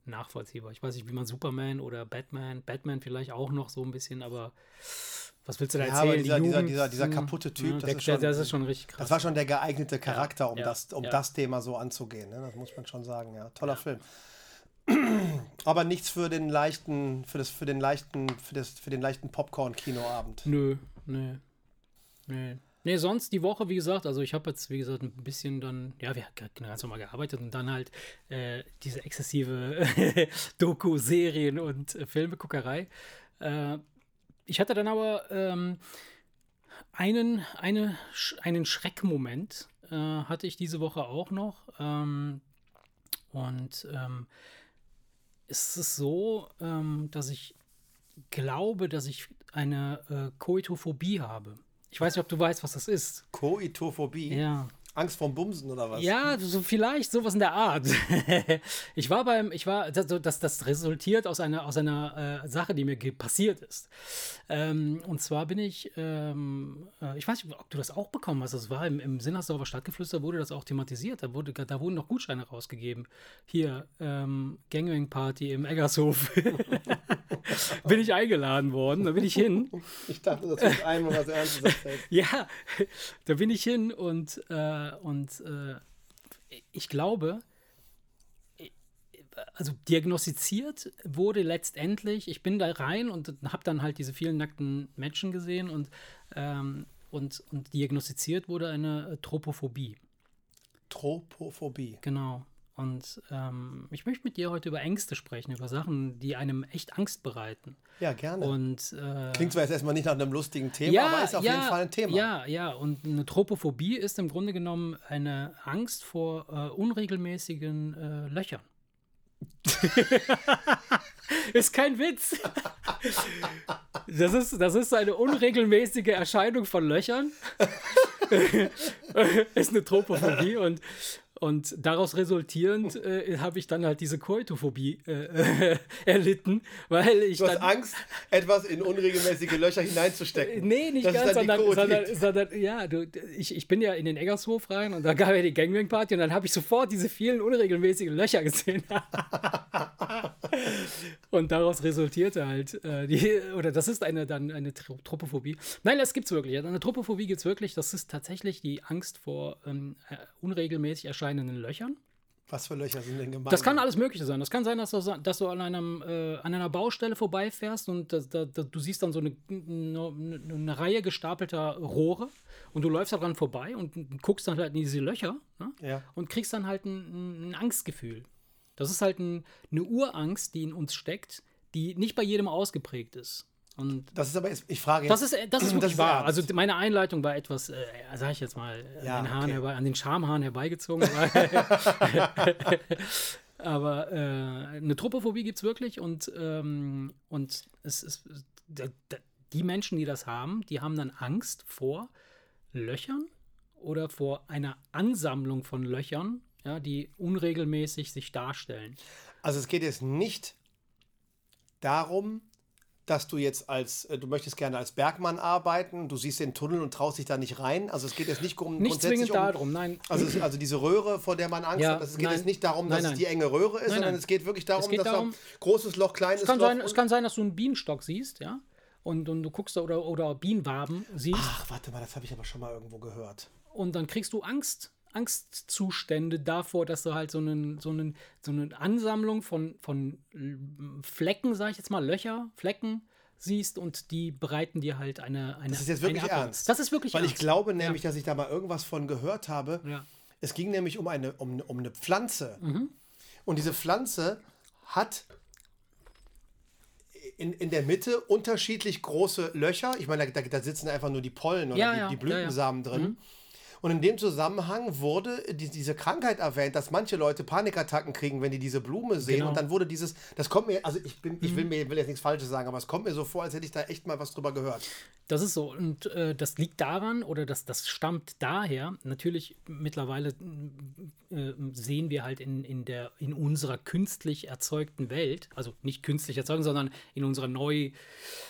nachvollziehbar. Ich weiß nicht, wie man Superman oder Batman, Batman vielleicht auch noch so ein bisschen, aber was willst du da Ja, erzählen? dieser, dieser, Jugend, dieser, dieser hm, kaputte Typ, ja, das, der, ist schon, das ist schon richtig krass. das war schon der geeignete Charakter, um, ja, das, um ja. das Thema so anzugehen. Ne? Das muss man schon sagen, ja. Toller Film. Aber nichts für den leichten, für das, für den leichten, für das, für den leichten Popcorn-Kinoabend. Nö, nee. Nee. Nee, sonst die Woche, wie gesagt, also ich habe jetzt, wie gesagt, ein bisschen dann, ja, wir haben ganz normal gearbeitet und dann halt äh, diese exzessive Doku, Serien und äh, Filmeguckerei. Äh, ich hatte dann aber ähm, einen, eine, einen Schreckmoment, äh, hatte ich diese Woche auch noch. Ähm, und ähm, es ist so, ähm, dass ich glaube, dass ich eine äh, Koitophobie habe. Ich weiß nicht, ob du weißt, was das ist. Koitophobie. Ja. Angst vorm Bumsen oder was? Ja, so vielleicht sowas in der Art. ich war beim, ich war, das, das, das resultiert aus einer, aus einer äh, Sache, die mir passiert ist. Ähm, und zwar bin ich, ähm, äh, ich weiß nicht, ob du das auch bekommen hast. Das war im, im Sinnersdorfer Stadtgeflüster, wurde das auch thematisiert. Da, wurde, da wurden noch Gutscheine rausgegeben. Hier, ähm, Gangbang-Party im Eggershof. bin ich eingeladen worden, da bin ich hin. Ich dachte, das wird einmal was Ernstes. Ja, da bin ich hin und, äh, und äh, ich glaube, also diagnostiziert wurde letztendlich, ich bin da rein und habe dann halt diese vielen nackten Menschen gesehen und, ähm, und, und diagnostiziert wurde eine äh, Tropophobie. Tropophobie. Genau. Und ähm, ich möchte mit dir heute über Ängste sprechen, über Sachen, die einem echt Angst bereiten. Ja, gerne. Und äh, Klingt zwar jetzt erstmal nicht nach einem lustigen Thema, aber ist auf jeden Fall ein Thema. Ja, ja, und eine Tropophobie ist im Grunde genommen eine Angst vor äh, unregelmäßigen äh, Löchern. ist kein Witz. Das ist, das ist eine unregelmäßige Erscheinung von Löchern. ist eine Tropophobie und, und daraus resultierend äh, habe ich dann halt diese Koitophobie äh, erlitten, weil ich Du hast dann Angst, etwas in unregelmäßige Löcher hineinzustecken. Nee, nicht ganz, sondern, sondern, sondern ja, du, ich, ich bin ja in den Eggershof rein und da gab ja die Gangbang-Party und dann habe ich sofort diese vielen unregelmäßigen Löcher gesehen. und daraus resultierte halt äh, die, oder das ist eine dann eine Tro- Tropophobie. Nein, das gibt's wirklich. Eine Tropophobie gibt's wirklich. Das ist tatsächlich die Angst vor ähm, äh, unregelmäßig erscheinenden Löchern. Was für Löcher sind denn gemeint? Das kann alles Mögliche sein. Das kann sein, dass du, dass du an, einem, äh, an einer Baustelle vorbeifährst und da, da, da, du siehst dann so eine, eine, eine Reihe gestapelter Rohre und du läufst daran vorbei und guckst dann halt in diese Löcher ne? Ja. und kriegst dann halt ein, ein Angstgefühl. Das ist halt ein, eine Urangst, die in uns steckt, die nicht bei jedem ausgeprägt ist. Und Das ist aber, ich frage jetzt. das ist, äh, das ist wirklich ist wahr. ernst. Also meine Einleitung war etwas, äh, sag ich jetzt mal, an, Ja, den Haaren okay. herbei, an den Schamhaaren herbeigezogen. Aber äh, eine Tropophobie gibt es wirklich und, ähm, und es ist, die Menschen, die das haben, die haben dann Angst vor Löchern oder vor einer Ansammlung von Löchern, ja, die unregelmäßig sich darstellen. Also es geht jetzt nicht darum, dass du jetzt als, äh, du möchtest gerne als Bergmann arbeiten, du siehst den Tunnel und traust dich da nicht rein. Also es geht jetzt nicht um Nicht grundsätzlich zwingend um, darum, nein. Also, es, also diese Röhre, vor der man Angst Ja, hat, es geht nein. jetzt nicht darum, dass Nein, es nein. die enge Röhre ist, sondern es geht wirklich darum, geht dass darum- da großes Loch, kleines Es kann, Loch. sein, es kann sein, dass du einen Bienenstock siehst, ja, und, und du guckst da oder, oder Bienenwaben siehst Ach, warte mal, das habe ich aber schon mal irgendwo gehört. und dann kriegst du Angst, Angstzustände davor, dass du halt so, einen, so, einen, so eine Ansammlung von, von Flecken, sag ich jetzt mal, Löcher, Flecken siehst und die bereiten dir halt eine, eine Das ist jetzt wirklich ernst. Das ist wirklich Weil ich ernst. glaube nämlich, dass ich da mal irgendwas von gehört habe. Ja. Es ging nämlich um eine, um, um eine Pflanze. Mhm. Und diese Pflanze hat in, in der Mitte unterschiedlich große Löcher. Ich meine, da, da sitzen einfach nur die Pollen oder Ja, die, ja, die ja, ja. Blütensamen drin. Und in dem Zusammenhang wurde die, diese Krankheit erwähnt, dass manche Leute Panikattacken kriegen, wenn die diese Blume sehen. Genau. Mhm. Und dann wurde dieses, das kommt mir, also ich bin, ich will mir, will jetzt nichts Falsches sagen, aber es kommt mir so vor, als hätte ich da echt mal was drüber gehört. Das ist so. Und äh, das liegt daran, oder das, das stammt daher. Natürlich, mittlerweile äh, sehen wir halt in, in, der, in unserer künstlich erzeugten Welt, also nicht künstlich erzeugt, sondern in unserer neu,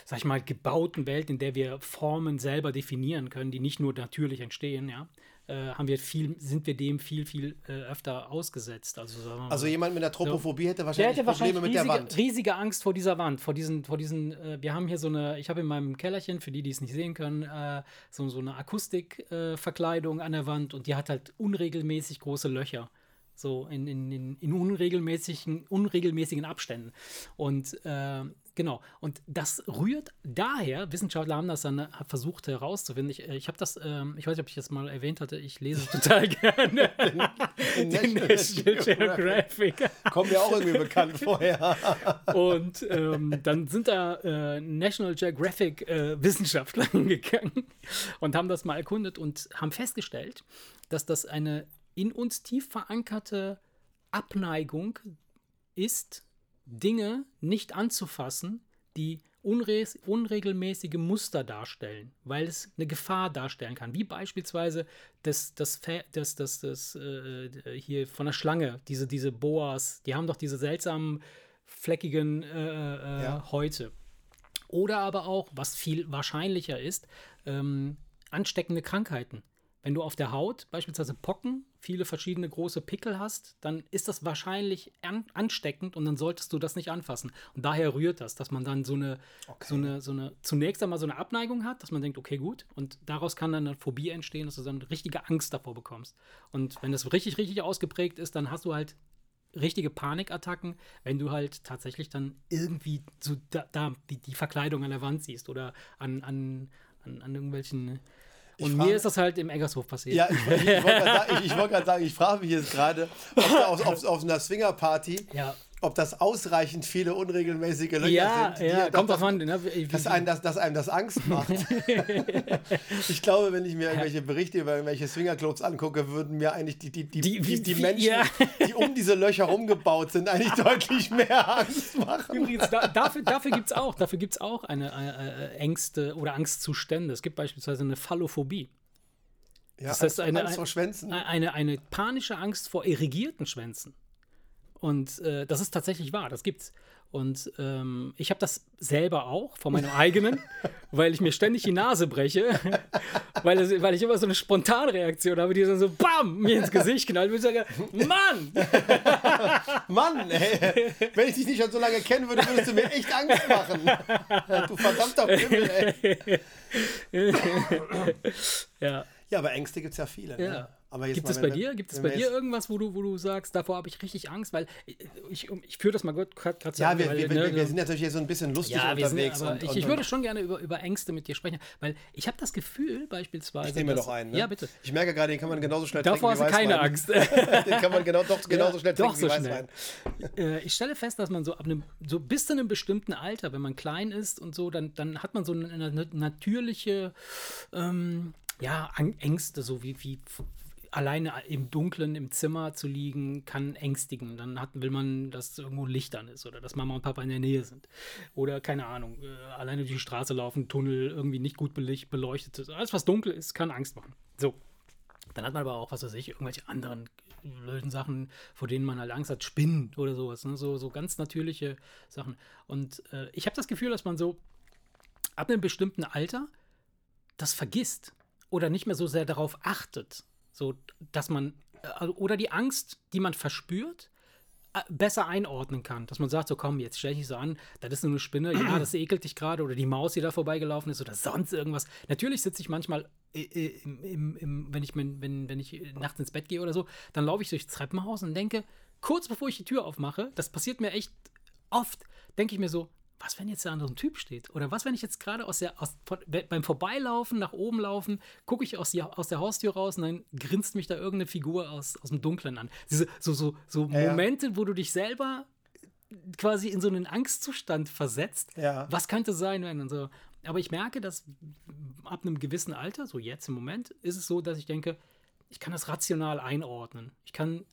sag ich mal, gebauten Welt, in der wir Formen selber definieren können, die nicht nur natürlich entstehen, ja. Äh, haben wir viel, sind wir dem viel, viel äh, öfter ausgesetzt. Also, also jemand mit einer Tropophobie so. hätte wahrscheinlich hätte Probleme wahrscheinlich mit riesige, der Wand. Riesige Angst vor dieser Wand, vor diesen, vor diesen, äh, wir haben hier so eine, ich habe in meinem Kellerchen, für die, die es nicht sehen können, äh, so, so eine Akustikverkleidung an der Wand und die hat halt unregelmäßig große Löcher so in, in, in, in unregelmäßigen, unregelmäßigen Abständen. Und äh, genau, und das rührt daher, Wissenschaftler haben das dann versucht herauszufinden. Ich, ich habe das, ähm, ich weiß nicht, ob ich das mal erwähnt hatte, ich lese total gerne den, den National Geographic. Kommt mir auch irgendwie bekannt vorher. und ähm, dann sind da äh, National Geographic äh, Wissenschaftler hingegangen und haben das mal erkundet und haben festgestellt, dass das eine in uns tief verankerte Abneigung ist, Dinge nicht anzufassen, die unre unregelmäßige Muster darstellen, weil es eine Gefahr darstellen kann. Wie beispielsweise das, das, das, das, das äh, hier von der Schlange, diese, diese Boas, die haben doch diese seltsamen fleckigen äh, äh, ja. Häute. Oder aber auch, was viel wahrscheinlicher ist, ähm, ansteckende Krankheiten. Wenn du auf der Haut beispielsweise Pocken, viele verschiedene große Pickel hast, dann ist das wahrscheinlich an, ansteckend und dann solltest du das nicht anfassen. Und daher rührt das, dass man dann so eine, okay. so eine, so eine, zunächst einmal so eine Abneigung hat, dass man denkt, okay, gut, und daraus kann dann eine Phobie entstehen, dass du dann richtige Angst davor bekommst. Und wenn das richtig, richtig ausgeprägt ist, dann hast du halt richtige Panikattacken, wenn du halt tatsächlich dann irgendwie so da, da die, die, Verkleidung an der Wand siehst oder an, an, an, an irgendwelchen und mir ist das halt im Eggershof passiert. Ja, ich, ich, ich wollte gerade sagen, ich frage mich jetzt gerade, auf, auf, auf, einer Swingerparty ja ob das ausreichend viele unregelmäßige Löcher ja, sind. Ja, kommt das, davon. Ne? Dass, einem das, dass einem das Angst macht. ich glaube, wenn ich mir irgendwelche Berichte über irgendwelche Swingerclubs angucke, würden mir eigentlich die, die, die, die, die, die Menschen, ja. die um diese Löcher rumgebaut sind, eigentlich deutlich mehr Angst machen. Übrigens, da, dafür, dafür gibt es auch, dafür gibt's auch eine, eine, äh, Ängste oder Angstzustände. Es gibt beispielsweise eine Phallophobie. Ja, das heißt eine, Schwänzen. Eine, eine panische Angst vor irrigierten Schwänzen. Und äh, das ist tatsächlich wahr, das gibt's. Und ähm, ich habe das selber auch von meinem eigenen, weil ich mir ständig die Nase breche, weil, es, weil ich immer so eine Spontanreaktion habe, die dann so BAM mir ins Gesicht knallt und ich sage, Mann! Mann, ey, wenn ich dich nicht schon so lange kennen würde, würdest du mir echt Angst machen. Du verdammter Pimmel, ey. ja. Ja, aber Ängste gibt es ja viele. Ne? Ja. Aber Gibt es bei dir? Gibt es bei dir irgendwas, wo du, wo du sagst, davor habe ich richtig Angst? Weil ich, ich, ich führe das mal gerade zu Ja, wir, wir, ne, wir, sind natürlich hier so ein bisschen lustig ja, unterwegs. Sind, und, ich, und, ich würde schon gerne über, über Ängste mit dir sprechen, weil ich habe das Gefühl beispielsweise. Ich nehme mir doch einen. Ne? Ja, bitte. Ich merke gerade, den kann man genauso schnell davor trinken Davor hast du keine Angst. den kann man genau, doch genauso schnell trinken doch so wie Weißwein. Äh, ich stelle fest, dass man so ab einem, so bis zu einem bestimmten Alter, wenn man klein ist und so, dann, dann hat man so eine, eine natürliche ähm, ja, Ängste, so wie, wie alleine im Dunkeln im Zimmer zu liegen, kann ängstigen. Dann hat, will man, dass irgendwo Licht an ist oder dass Mama und Papa in der Nähe sind. Oder keine Ahnung, äh, alleine durch die Straße laufen, Tunnel irgendwie nicht gut beleuchtet ist. Alles, was dunkel ist, kann Angst machen. So. Dann hat man aber auch, was weiß ich, irgendwelche anderen blöden Sachen, vor denen man halt Angst hat, Spinnen oder sowas. Ne? So, so ganz natürliche Sachen. Und äh, ich habe das Gefühl, dass man so ab einem bestimmten Alter das vergisst oder nicht mehr so sehr darauf achtet. So, dass man, äh, oder die Angst, die man verspürt, äh, besser einordnen kann. Dass man sagt, so komm, jetzt stell dich so an, das ist nur eine Spinne, ja, das ekelt dich gerade, oder die Maus, die da vorbeigelaufen ist, oder sonst irgendwas. Natürlich sitze ich manchmal, äh, im, im, im, wenn, ich, wenn, wenn ich nachts ins Bett gehe oder so, dann laufe ich durchs Treppenhaus und denke, kurz bevor ich die Tür aufmache, das passiert mir echt oft, denke ich mir so, was, wenn jetzt da so ein Typ steht? Oder was, wenn ich jetzt gerade aus der, aus, beim Vorbeilaufen, nach oben laufen, gucke ich aus, die, aus der Haustür raus und dann grinst mich da irgendeine Figur aus, aus dem Dunklen an. Diese, so, so, so ja, Momente, wo du dich selber quasi in so einen Angstzustand versetzt. Ja. Was könnte sein, wenn und so. Aber ich merke, dass ab einem gewissen Alter, so jetzt im Moment, ist es so, dass ich denke, ich kann das rational einordnen. Ich kann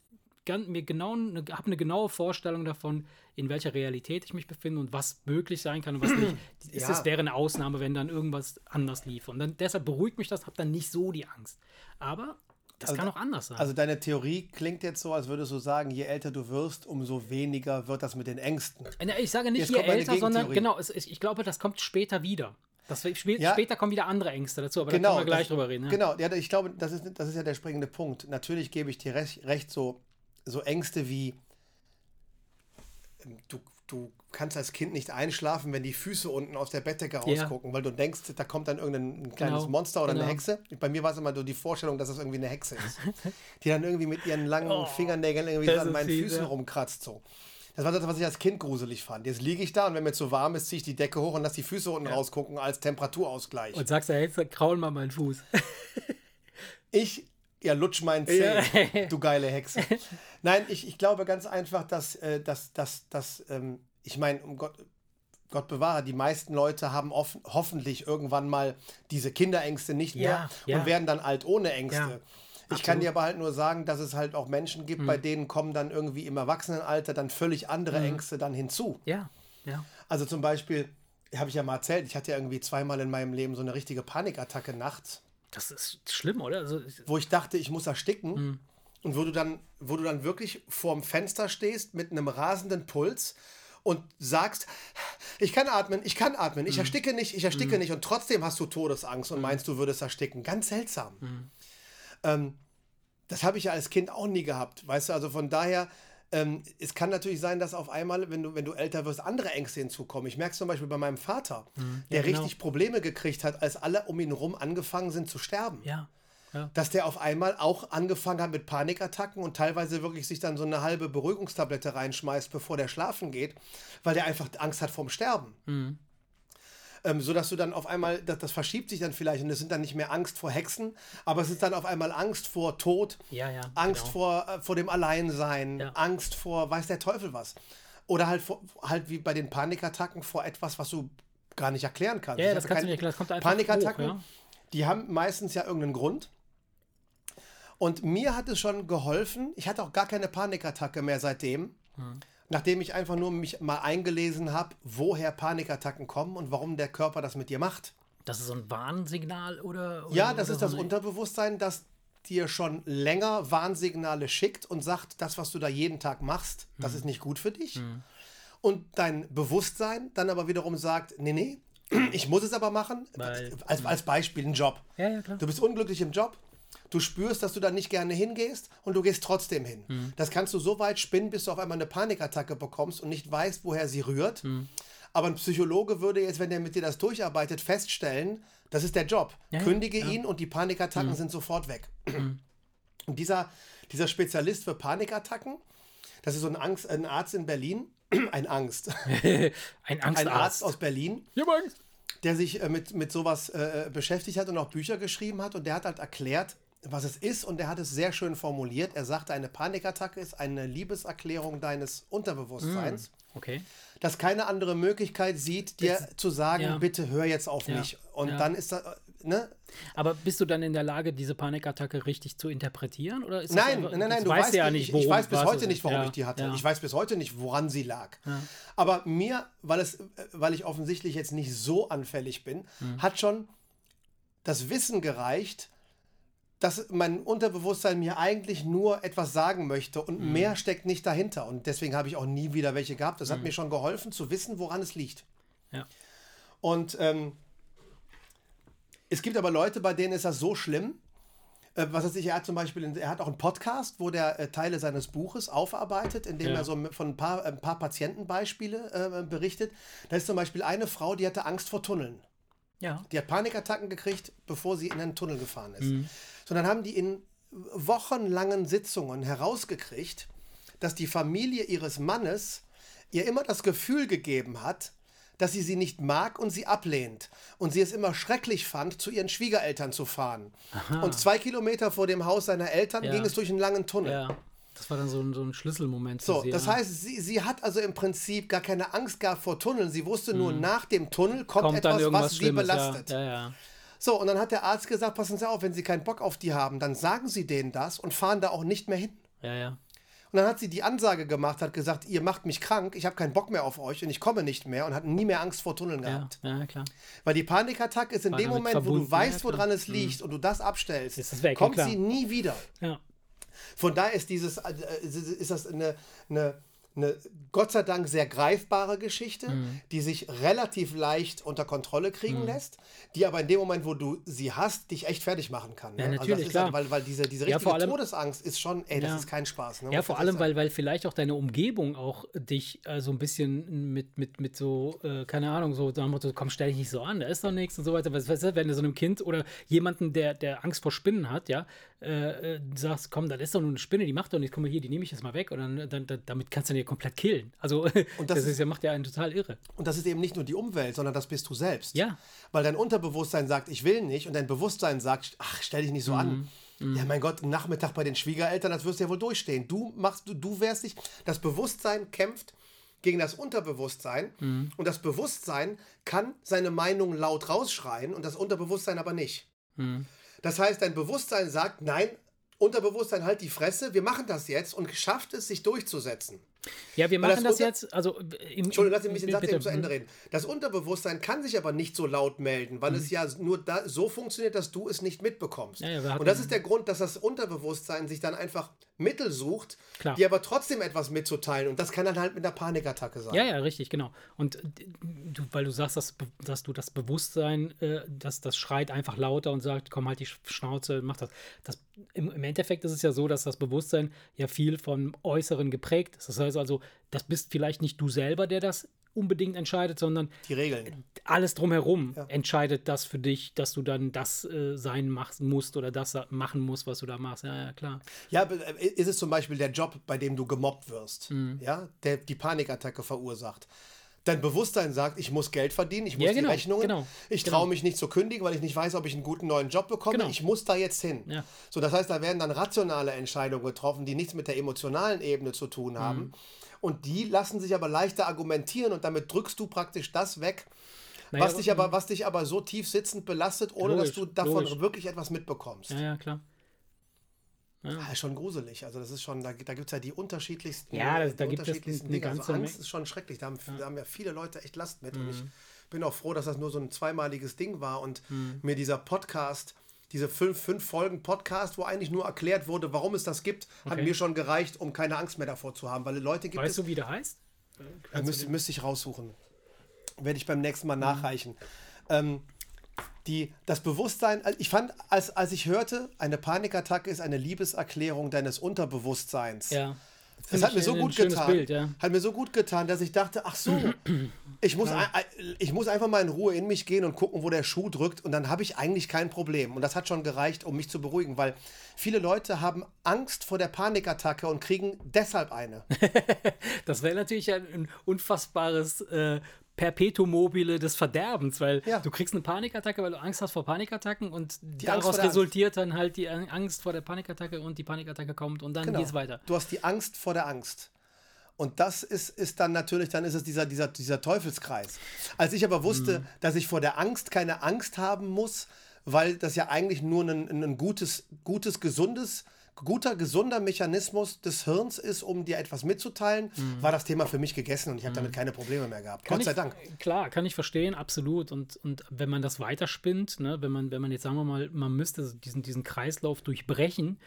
mir genau eine, habe eine genaue Vorstellung davon, in welcher Realität ich mich befinde und was möglich sein kann und was nicht. ja. Es wäre eine Ausnahme, wenn dann irgendwas anders lief. Und dann, deshalb beruhigt mich das, habe dann nicht so die Angst. Aber das also, kann auch anders sein. Also deine Theorie klingt jetzt so, als würdest du sagen, je älter du wirst, umso weniger wird das mit den Ängsten. Ich sage nicht jetzt je älter, sondern genau, es, ich glaube, das kommt später wieder. Das, sp Ja. Später kommen wieder andere Ängste dazu, aber genau, da können wir gleich das, drüber reden. Ja. Genau, ja, ich glaube, das ist, das ist ja der springende Punkt. Natürlich gebe ich dir recht, recht so, so Ängste wie ähm, du, du kannst als Kind nicht einschlafen, wenn die Füße unten aus der Bettdecke Ja. rausgucken, weil du denkst, da kommt dann irgendein kleines Genau, Monster oder eine genau. Hexe. Bei mir war es immer so die Vorstellung, dass es irgendwie eine Hexe ist, die dann irgendwie mit ihren langen Oh, Fingernägeln irgendwie das so an meinen fies, Füßen ja. rumkratzt. So. Das war das, was ich als Kind gruselig fand. Jetzt liege ich da und wenn mir zu warm ist, ziehe ich die Decke hoch und lasse die Füße unten rausgucken als Temperaturausgleich. Und sagst du, hey, kraul mal meinen Fuß. Ich, ja, lutsch meinen Zeh, Ja. du geile Hexe. Nein, ich, ich glaube ganz einfach, dass, äh, dass, dass, dass ähm, ich meine, um Gott, Gott bewahre, die meisten Leute haben offen, hoffentlich irgendwann mal diese Kinderängste nicht mehr Ja, und werden dann alt ohne Ängste. Ich kann dir aber halt nur sagen, dass es halt auch Menschen gibt, Mhm. bei denen kommen dann irgendwie im Erwachsenenalter dann völlig andere Mhm. Ängste dann hinzu. Ja, ja. Also zum Beispiel, habe ich ja mal erzählt, ich hatte ja irgendwie zweimal in meinem Leben so eine richtige Panikattacke nachts Das ist schlimm, oder? Also, wo ich dachte, ich muss ersticken. Und wo du dann, wo du dann wirklich vorm Fenster stehst mit einem rasenden Puls und sagst, ich kann atmen, ich kann atmen, ich ersticke nicht, ich ersticke nicht. Und trotzdem hast du Todesangst und meinst, du würdest ersticken. Ganz seltsam. Ähm, das habe ich ja als Kind auch nie gehabt. Weißt du, also von daher, ähm, es kann natürlich sein, dass auf einmal, wenn du, wenn du älter wirst, andere Ängste hinzukommen. Ich merke es zum Beispiel bei meinem Vater, der genau. richtig Probleme gekriegt hat, als alle um ihn herum angefangen sind zu sterben ja. ja. dass der auf einmal auch angefangen hat mit Panikattacken und teilweise wirklich sich dann so eine halbe Beruhigungstablette reinschmeißt, bevor der schlafen geht, weil der einfach Angst hat vorm Sterben. Mhm. Ähm, so dass du dann auf einmal, das, das verschiebt sich dann vielleicht und es sind dann nicht mehr Angst vor Hexen, aber es ist dann auf einmal Angst vor Tod, Ja, ja, Angst genau. vor, äh, vor dem Alleinsein, Ja. Angst vor weiß der Teufel was. Oder halt, vor, halt wie bei den Panikattacken vor etwas, was du gar nicht erklären kannst. Ja, das kannst du nicht erklären, das kommt einfach Panikattacken, hoch, die haben meistens ja irgendeinen Grund. Und mir hat es schon geholfen. Ich hatte auch gar keine Panikattacke mehr seitdem. Hm. Nachdem ich einfach nur mich mal eingelesen habe, woher Panikattacken kommen und warum der Körper das mit dir macht. Das ist so ein Warnsignal oder? oder Ja, das oder ist das eine- Unterbewusstsein, das dir schon länger Warnsignale schickt und sagt, das, was du da jeden Tag machst, das Hm. ist nicht gut für dich. Und dein Bewusstsein dann aber wiederum sagt, nee, nee, ich muss es aber machen. Weil- als, als Beispiel ein Job. Ja, ja, klar. Du bist unglücklich im Job. Du spürst, dass du da nicht gerne hingehst und du gehst trotzdem hin. Mhm. Das kannst du so weit spinnen, bis du auf einmal eine Panikattacke bekommst und nicht weißt, woher sie rührt. Mhm. Aber ein Psychologe würde jetzt, wenn der mit dir das durcharbeitet, feststellen, das ist der Job. Ja, ja, Kündige ja. Mhm. ihn und die Panikattacken sind sofort weg. Und dieser, dieser Spezialist für Panikattacken, das ist so ein, Angst, ein Arzt in Berlin, ein Angst, Ein ein Angstarzt. Arzt aus Berlin, Angst. der sich äh, mit, mit sowas äh, beschäftigt hat und auch Bücher geschrieben hat. Und der hat halt erklärt, was es ist. Und der hat es sehr schön formuliert. Er sagte, eine Panikattacke ist eine Liebeserklärung deines Unterbewusstseins, Okay. das keine andere Möglichkeit sieht, dir zu sagen, ja. bitte hör jetzt auf Ja. mich. Und Ja. dann ist das, ne? Aber bist du dann in der Lage, diese Panikattacke richtig zu interpretieren? Oder ist das Nein, einfach, nein, nein, das du weißt weißt ja nicht, ich, weiß bis heute nicht, warum ich die hatte. Ich weiß bis heute nicht, woran sie lag. Aber mir, weil, es, weil ich offensichtlich jetzt nicht so anfällig bin, Hm. hat schon das Wissen gereicht, dass mein Unterbewusstsein mir eigentlich nur etwas sagen möchte und Hm. mehr steckt nicht dahinter. Und deswegen habe ich auch nie wieder welche gehabt. Das hat mir schon geholfen zu wissen, woran es liegt. Ja. Und ähm, es gibt aber Leute, bei denen ist das so schlimm. Äh, was weiß ich, er hat zum Beispiel, er hat auch einen Podcast, wo der äh, Teile seines Buches aufarbeitet, indem Ja. er so von ein paar, ein paar Patientenbeispiele äh, berichtet. Da ist zum Beispiel eine Frau, die hatte Angst vor Tunneln. Ja. Die hat Panikattacken gekriegt, bevor sie in einen Tunnel gefahren ist. Mhm. So, dann haben die in wochenlangen Sitzungen herausgekriegt, dass die Familie ihres Mannes ihr immer das Gefühl gegeben hat, dass sie sie nicht mag und sie ablehnt. Und sie es immer schrecklich fand, zu ihren Schwiegereltern zu fahren. Und zwei Kilometer vor dem Haus seiner Eltern Ja. ging es durch einen langen Tunnel. Ja. Das war dann so ein, so ein Schlüsselmoment. So, sie, das ja. heißt, sie, sie hat also im Prinzip gar keine Angst gehabt vor Tunneln. Sie wusste nur, nach dem Tunnel kommt, Mhm. kommt etwas, was sie belastet. Ja, ja, ja. So, und dann hat der Arzt gesagt, passen Sie auf, wenn Sie keinen Bock auf die haben, dann sagen Sie denen das und fahren da auch nicht mehr hin. ja, ja. Und dann hat sie die Ansage gemacht, hat gesagt, ihr macht mich krank, ich habe keinen Bock mehr auf euch und ich komme nicht mehr und hat nie mehr Angst vor Tunneln Ja, gehabt. ja, klar. Weil die Panikattacke ist in War dem Moment, wo du weißt, ja. Mhm. woran es liegt und du das abstellst, Ist es weg, ja, kommt klar. sie nie wieder. Ja. Von daher ist dieses, äh, ist das eine, eine, eine Gott sei Dank sehr greifbare Geschichte, Mhm. die sich relativ leicht unter Kontrolle kriegen lässt, die aber in dem Moment, wo du sie hast, dich echt fertig machen kann. Ja, ne? natürlich, also das ist klar. halt, weil, weil diese, diese Ja, richtige vor allem- Todesangst ist schon, ey, das Ja. ist kein Spaß. Ne? Ja, vor allem, weil, weil vielleicht auch deine Umgebung auch dich äh, so ein bisschen mit, mit, mit so, äh, keine Ahnung, so dem Motto, komm, stell dich nicht so an, da ist doch nichts und so weiter. Was, was, wenn du so einem Kind oder jemanden, der, der Angst vor Spinnen hat, ja, äh, äh, sagst, komm, das ist doch nur eine Spinne, die macht doch nichts, guck mal hier, die nehme ich jetzt mal weg und dann, dann, dann damit kannst du den ja komplett killen. Also, Und das, das ist ja, macht ja einen total irre. Und das ist eben nicht nur die Umwelt, sondern das bist du selbst. Ja. Weil dein Unterbewusstsein sagt, ich will nicht, und dein Bewusstsein sagt, ach, stell dich nicht so an. Mhm. Ja, mein Gott, Nachmittag bei den Schwiegereltern, das wirst du ja wohl durchstehen. Du machst, du, du wärst nicht. Das Bewusstsein kämpft gegen das Unterbewusstsein Mhm. und das Bewusstsein kann seine Meinung laut rausschreien und das Unterbewusstsein aber nicht. Mhm. Das heißt, dein Bewusstsein sagt, nein, Unterbewusstsein halt die Fresse, wir machen das jetzt und schafft es, sich durchzusetzen. Ja, wir machen das das, jetzt, also äh, im, Entschuldigung, lass mich den Satz bitte. eben zu Ende reden. Das Unterbewusstsein kann sich aber nicht so laut melden, weil es ja nur da, so funktioniert, dass du es nicht mitbekommst. Ja, ja, Und das ist der Grund, dass das Unterbewusstsein sich dann einfach Mittel sucht, Klar. die aber trotzdem etwas mitzuteilen. Und das kann dann halt mit einer Panikattacke sein. Ja, ja, richtig, genau. Und du, weil du sagst, dass, dass du das Bewusstsein, äh, dass das schreit einfach lauter und sagt, komm halt die Sch- Schnauze, mach das. das im, Im Endeffekt ist es ja so, dass das Bewusstsein ja viel vom Äußeren geprägt ist. Das heißt also, das bist vielleicht nicht du selber, der das unbedingt entscheidet, sondern Die Regeln. alles drumherum entscheidet das für dich, dass du dann das äh, sein machst, musst oder das machen musst, was du da machst. Ja, ja, klar. Ja, äh, ist es zum Beispiel der Job, bei dem du gemobbt wirst, Mhm. ja, der die Panikattacke verursacht. Dein Bewusstsein sagt, ich muss Geld verdienen, ich muss Ja, genau, die Rechnungen, genau, ich genau. traue mich nicht zu kündigen, weil ich nicht weiß, ob ich einen guten neuen Job bekomme. Genau. Ich muss da jetzt hin. Ja. So, das heißt, da werden dann rationale Entscheidungen getroffen, die nichts mit der emotionalen Ebene zu Mhm. tun haben. Und die lassen sich aber leichter argumentieren und damit drückst du praktisch das weg, Naja, was, dich aber, was dich aber so tief sitzend belastet, ohne Logisch, dass du davon logisch. wirklich etwas mitbekommst. Ja, ja, klar. Ja, ist schon gruselig. Also das ist schon, da, da gibt es ja die unterschiedlichsten. Ja, das- da gibt es unterschiedlichsten eine Dinge. Also Angst ist schon schrecklich. Da haben, da haben ja viele Leute echt Last mit. Und ich Mhm. bin auch froh, dass das nur so ein zweimaliges Ding war und mir dieser Podcast, diese fünf, fünf Folgen Podcast, wo eigentlich nur erklärt wurde, warum es das gibt, hat Okay. mir schon gereicht, um keine Angst mehr davor zu haben. Weil Leute gibt Weißt es. du, wie der heißt? Äh, müsste, müsste ich raussuchen. Werde ich beim nächsten Mhm. Mal nachreichen. Ähm, die, das Bewusstsein, also ich fand, als, als ich hörte, eine Panikattacke ist eine Liebeserklärung deines Unterbewusstseins. Ja. Das hat mir so gut getan. Bild, ja. Hat mir so gut getan, dass ich dachte, ach so, ich muss, ein- ich muss einfach mal in Ruhe in mich gehen und gucken, wo der Schuh drückt und dann habe ich eigentlich kein Problem. Und das hat schon gereicht, um mich zu beruhigen, weil viele Leute haben Angst vor der Panikattacke und kriegen deshalb eine. Das wäre natürlich ein, ein unfassbares äh, Perpetuum mobile des Verderbens, weil Ja. du kriegst eine Panikattacke, weil du Angst hast vor Panikattacken und vor daraus resultiert dann halt die Ang- Angst vor der Panikattacke und die Panikattacke kommt und dann Genau. geht's weiter. Du hast die Angst vor der Angst. Und das ist, ist dann natürlich, dann ist es dieser, dieser, dieser Teufelskreis. Als ich aber wusste, Mhm. dass ich vor der Angst keine Angst haben muss, weil das ja eigentlich nur ein, ein gutes, gutes, gesundes, guter, gesunder Mechanismus des Hirns ist, um dir etwas mitzuteilen, war das Thema für mich gegessen und ich habe damit keine Probleme mehr gehabt. Mhm. Kann Gott sei ich, Dank. Klar, kann ich verstehen, absolut. Und, und wenn man das weiterspinnt, ne, wenn man, wenn man jetzt sagen wir mal, man müsste diesen, diesen Kreislauf durchbrechen,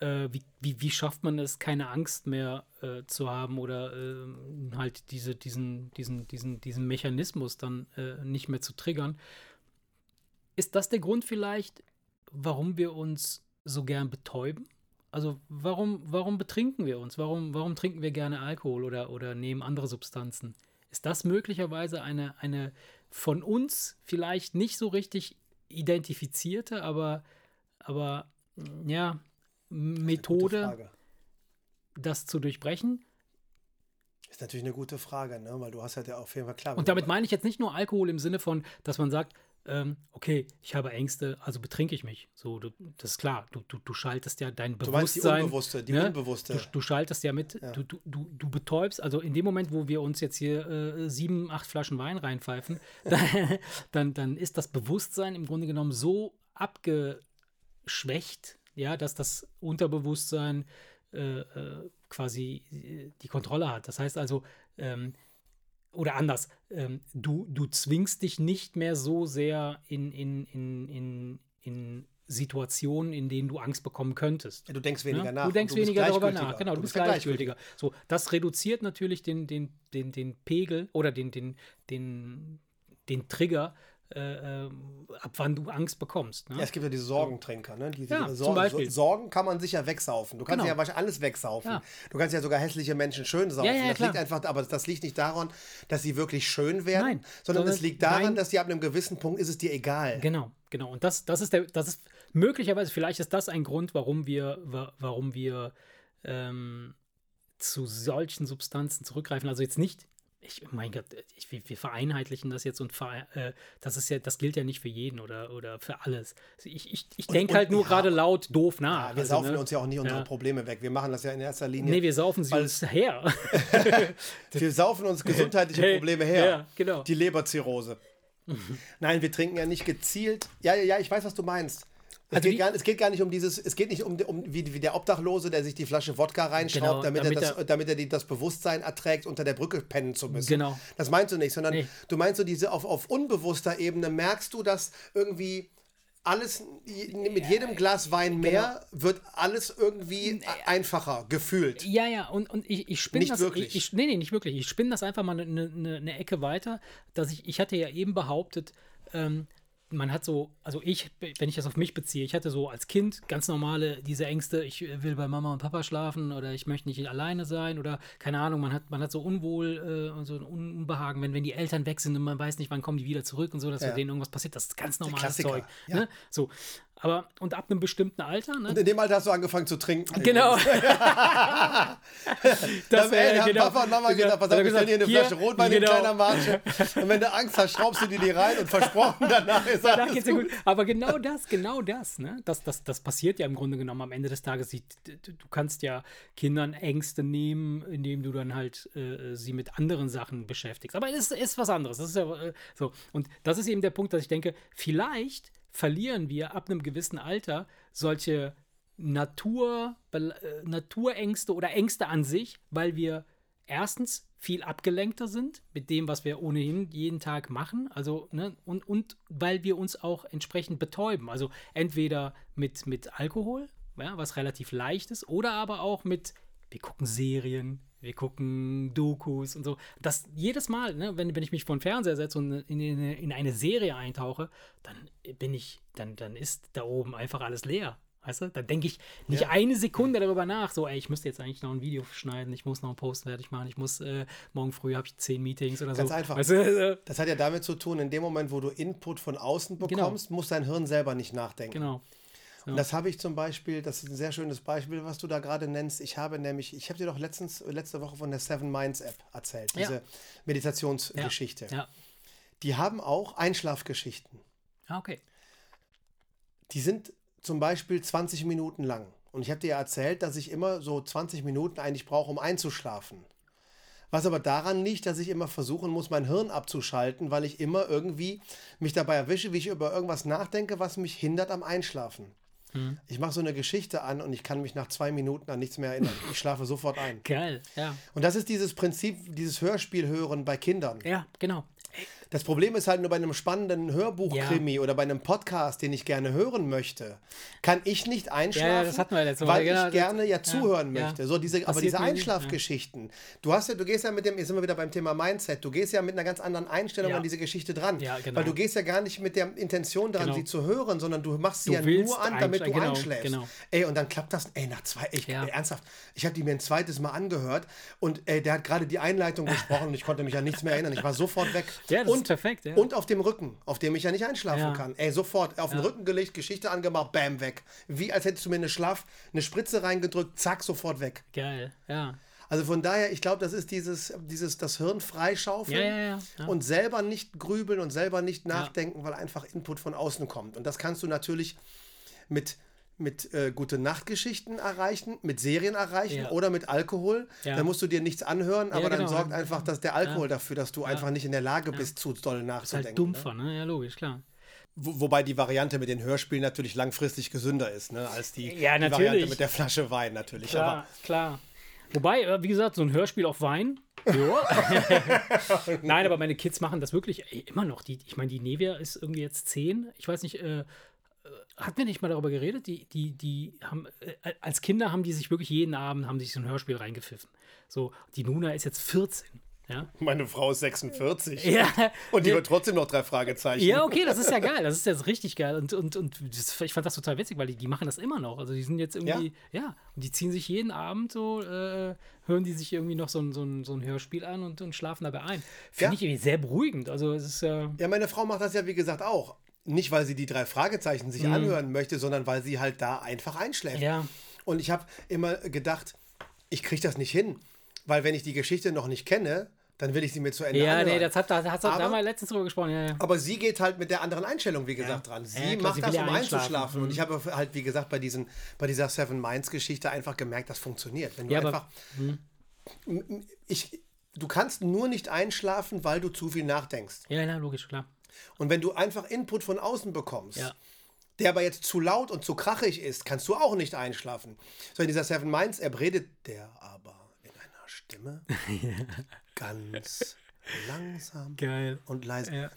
äh, wie, wie, wie schafft man es, keine Angst mehr äh, zu haben oder äh, halt diese, diesen, diesen, diesen, diesen Mechanismus dann äh, nicht mehr zu triggern? Ist das der Grund vielleicht, warum wir uns so gern betäuben? Also warum, warum betrinken wir uns? Warum, warum trinken wir gerne Alkohol oder, oder nehmen andere Substanzen? Ist das möglicherweise eine, eine von uns vielleicht nicht so richtig identifizierte, aber, aber mm, ja, Methode, das zu durchbrechen? Ist natürlich eine gute Frage, ne? weil du hast ja der auf jeden Fall klar. Und damit meine ich jetzt nicht nur Alkohol im Sinne von, dass man sagt, ähm, okay, ich habe Ängste, also betrinke ich mich. So, du, das ist klar. Du, du, du schaltest ja dein du meinst die Bewusstsein. unbewusste, die ne? unbewusste. Du, du schaltest ja mit, du, du, du, du betäubst, also in dem Moment, wo wir uns jetzt hier äh, sieben, acht Flaschen Wein reinpfeifen, dann, dann, dann ist das Bewusstsein im Grunde genommen so abgeschwächt, ja, dass das Unterbewusstsein äh, äh, quasi äh, die Kontrolle hat. Das heißt also, ähm, oder anders, ähm, du, du zwingst dich nicht mehr so sehr in, in, in, in, in Situationen, in denen du Angst bekommen könntest. Ja, du denkst weniger Ja? nach. Du denkst bist weniger darüber gleichgültiger. nach. Genau, du, bist ja gleichgültiger. So, das reduziert natürlich den, den, den, den Pegel oder den, den, den, den Trigger, äh, äh, ab wann du Angst bekommst. Ne? Ja, es gibt ja diese Sorgentrinker, ne? Die, Ja, die zum Beispiel. Sorgen kann man sicher wegsaufen. Du kannst Genau. ja wahrscheinlich alles wegsaufen. Ja. Du kannst ja sogar hässliche Menschen schön saufen. Ja, das liegt einfach, aber das liegt nicht daran, dass sie wirklich schön werden, Nein, sondern sondern es liegt daran, rein- dass sie ab einem gewissen Punkt ist es dir egal. Genau, genau. Und das, das ist der, das ist möglicherweise, vielleicht ist das ein Grund, warum wir, wa- warum wir ähm, zu solchen Substanzen zurückgreifen. Also jetzt nicht, ich, mein Gott, ich, wir vereinheitlichen das jetzt und ver, äh, das ist ja, das gilt ja nicht für jeden oder, oder für alles. Also ich ich, ich denke halt nur ja. gerade laut doof nach. Ja, wir Also, saufen ne? uns ja auch nicht unsere Ja. Probleme weg. Wir machen das ja in erster Linie. Nee, wir saufen sie uns her. wir saufen uns gesundheitliche Hey, Probleme her. ja, genau. Die Leberzirrhose. Nein, wir trinken ja nicht gezielt. Ja, ja, ja, ich weiß, was du meinst. Es, Also geht gar, es geht gar nicht um dieses, es geht nicht um, um wie, wie der Obdachlose, der sich die Flasche Wodka reinschraubt, Genau, damit, damit er das, er- damit er die, das Bewusstsein erträgt, unter der Brücke pennen zu müssen. Genau. Das meinst du nicht, sondern Nee. du meinst so diese auf, auf unbewusster Ebene merkst du, dass irgendwie alles mit jedem Glas Wein mehr Genau. wird alles irgendwie einfacher gefühlt. Ja, ja, und, und ich, ich spinne das. wirklich. Ich, ich, nee, nee, nicht wirklich. Ich spinne das einfach mal eine ne, ne Ecke weiter, dass ich, ich hatte ja eben behauptet, ähm, man hat so, also ich, wenn ich das auf mich beziehe, ich hatte so als Kind ganz normale diese Ängste, ich will bei Mama und Papa schlafen oder ich möchte nicht alleine sein oder keine Ahnung, man hat, man hat so Unwohl äh, und so ein Unbehagen, wenn, wenn die Eltern weg sind und man weiß nicht, wann kommen die wieder zurück und so, dass Ja. denen irgendwas passiert. Das ist ganz normales Zeug. ja. Ne? So. Aber, und ab einem bestimmten Alter, ne? Und in dem Alter hast du angefangen zu trinken. Genau. Das, äh, ey, haben genau. Papa und Mama Genau. gesagt, pass auf, wir stellen hier eine gesagt, Flasche Rotwein in genau. kleiner Marge. Und wenn du Angst hast, schraubst du dir die rein und versprochen, danach ist Danach alles geht's dir gut. gut. Aber genau das, genau das, ne? Das, das, das passiert ja im Grunde genommen am Ende des Tages. Du kannst ja Kindern Ängste nehmen, indem du dann halt äh, sie mit anderen Sachen beschäftigst. Aber es ist, ist was anderes. Das ist ja äh, so. Und das ist eben der Punkt, dass ich denke, vielleicht verlieren wir ab einem gewissen Alter solche Natur, äh, Naturängste oder Ängste an sich, weil wir erstens viel abgelenkter sind mit dem, was wir ohnehin jeden Tag machen. Also, ne, und, und weil wir uns auch entsprechend betäuben. Also entweder mit, mit Alkohol, ja, was relativ leicht ist, oder aber auch mit, wir gucken Serien, wir gucken Dokus und so. Das jedes Mal, ne, wenn, wenn ich mich vor den Fernseher setze und in, in, in eine Serie eintauche, dann bin ich, dann, dann ist da oben einfach alles leer. Weißt du? Dann denke ich nicht Ja. eine Sekunde darüber nach, so, ey, ich müsste jetzt eigentlich noch ein Video schneiden, ich muss noch einen Post fertig machen, ich muss, äh, morgen früh habe ich zehn Meetings oder Ganz so. einfach. Weißt du, äh, Das hat ja damit zu tun, in dem Moment, wo du Input von außen bekommst, muss dein Hirn selber nicht nachdenken. genau. Und das habe ich zum Beispiel, das ist ein sehr schönes Beispiel, was du da gerade nennst. Ich habe nämlich, ich habe dir doch letztens, letzte Woche von der Seven Minds App erzählt, Ja. diese Meditationsgeschichte. Ja. Die haben auch Einschlafgeschichten. Ah, okay. Die sind zum Beispiel 20 Minuten lang. Und ich habe dir ja erzählt, dass ich immer so 20 Minuten eigentlich brauche, um einzuschlafen. Was aber daran liegt, dass ich immer versuchen muss, mein Hirn abzuschalten, weil ich immer irgendwie mich dabei erwische, wie ich über irgendwas nachdenke, was mich hindert am Einschlafen. Ich mache so eine Geschichte an und ich kann mich nach zwei Minuten an nichts mehr erinnern. Ich schlafe sofort ein. Geil. Ja. Und das ist dieses Prinzip, dieses Hörspiel hören bei Kindern. Ja, genau. Das Problem ist halt nur bei einem spannenden Hörbuchkrimi oder bei einem Podcast, den ich gerne hören möchte, kann ich nicht einschlafen, Ja, ja, das hatten wir letztes Mal, weil genau, ich gerne ja ja, zuhören ja. möchte. So diese, aber diese Einschlafgeschichten. Du hast ja, du gehst ja mit dem, jetzt sind wir wieder beim Thema Mindset. Du gehst ja mit einer ganz anderen Einstellung Ja. an diese Geschichte dran, Ja, genau. weil du gehst ja gar nicht mit der Intention dran, Genau. sie zu hören, sondern du machst sie Du ja nur an, damit du genau, einschläfst. genau. Ey, und dann klappt das. Ey, nach zwei, ich, Ja. ey, ernsthaft. Ich habe die mir ein zweites Mal angehört und ey, der hat gerade die Einleitung gesprochen und ich konnte mich an nichts mehr erinnern. Ich war sofort weg. Ja, das und, perfekt, ja. Und auf dem Rücken, auf dem ich ja nicht einschlafen Ja. kann. Ey, sofort auf den Ja. Rücken gelegt, Geschichte angemacht, bam, weg. Wie als hättest du mir eine Schlaf, eine Spritze reingedrückt, zack, sofort weg. Geil. Ja. Also von daher, ich glaube, das ist dieses, dieses das Hirn freischaufeln ja, ja, ja. und selber nicht grübeln und selber nicht nachdenken, weil einfach Input von außen kommt. Und das kannst du natürlich mit mit äh, gute Nachtgeschichten erreichen, mit Serien erreichen Ja. oder mit Alkohol. Ja. Dann musst du dir nichts anhören, aber dann genau. sorgt einfach dass der Alkohol dafür, dass du einfach nicht in der Lage bist, zu doll Ist halt nachzudenken. ne? dumpfer, ne? Ja, logisch, klar. Wo, wobei die Variante mit den Hörspielen natürlich langfristig gesünder ist, ne, als die, die Variante mit der Flasche Wein natürlich. Klar, klar. Wobei, äh, wie gesagt, so ein Hörspiel auf Wein. Nein, aber meine Kids machen das wirklich ey, immer noch. Die, ich meine, die Nevia ist irgendwie jetzt zehn. Ich weiß nicht, äh, hatten wir nicht mal darüber geredet? Die, die, die haben, äh, als Kinder haben die sich wirklich jeden Abend, haben sich so ein Hörspiel reingepfiffen. So, die Nuna ist jetzt 14. Ja? Meine Frau ist 46. Ja. Und die wird trotzdem noch drei Fragezeichen. Ja, okay, das ist ja geil. Das ist jetzt richtig geil. Und, und, und das, ich fand das total witzig, weil die, die machen das immer noch. Also die sind jetzt irgendwie, ja, ja und die ziehen sich jeden Abend so, äh, hören die sich irgendwie noch so ein, so ein, so ein Hörspiel an und, und schlafen dabei ein. Finde Ja. ich irgendwie sehr beruhigend. Also es ist äh, Ja, meine Frau macht das ja, wie gesagt, auch. Nicht, weil sie die drei Fragezeichen sich anhören möchte, sondern weil sie halt da einfach einschläft. Mhm. Ja. Und ich habe immer gedacht, ich kriege das nicht hin. Weil wenn ich die Geschichte noch nicht kenne, dann will ich sie mir zu Ende Ja, anhören. nee, das hat, da hast du da Aber- mal letztens drüber gesprochen. Ja, ja. Aber sie geht halt mit der anderen Einstellung, wie gesagt, dran. Sie Ja, klar, macht sie das, ja um einzuschlafen. Mhm. Und ich habe halt, wie gesagt, bei, diesen, bei dieser Seven Minds-Geschichte einfach gemerkt, das funktioniert. Wenn du Ja, aber- einfach. Ich, du kannst nur nicht einschlafen, weil du zu viel nachdenkst. ja, ja, logisch, klar. Und wenn du einfach Input von außen bekommst, Ja. der aber jetzt zu laut und zu krachig ist, kannst du auch nicht einschlafen. So in dieser Seven Minds, er redet der aber in einer Stimme ganz langsam Geil. und leise. Ja.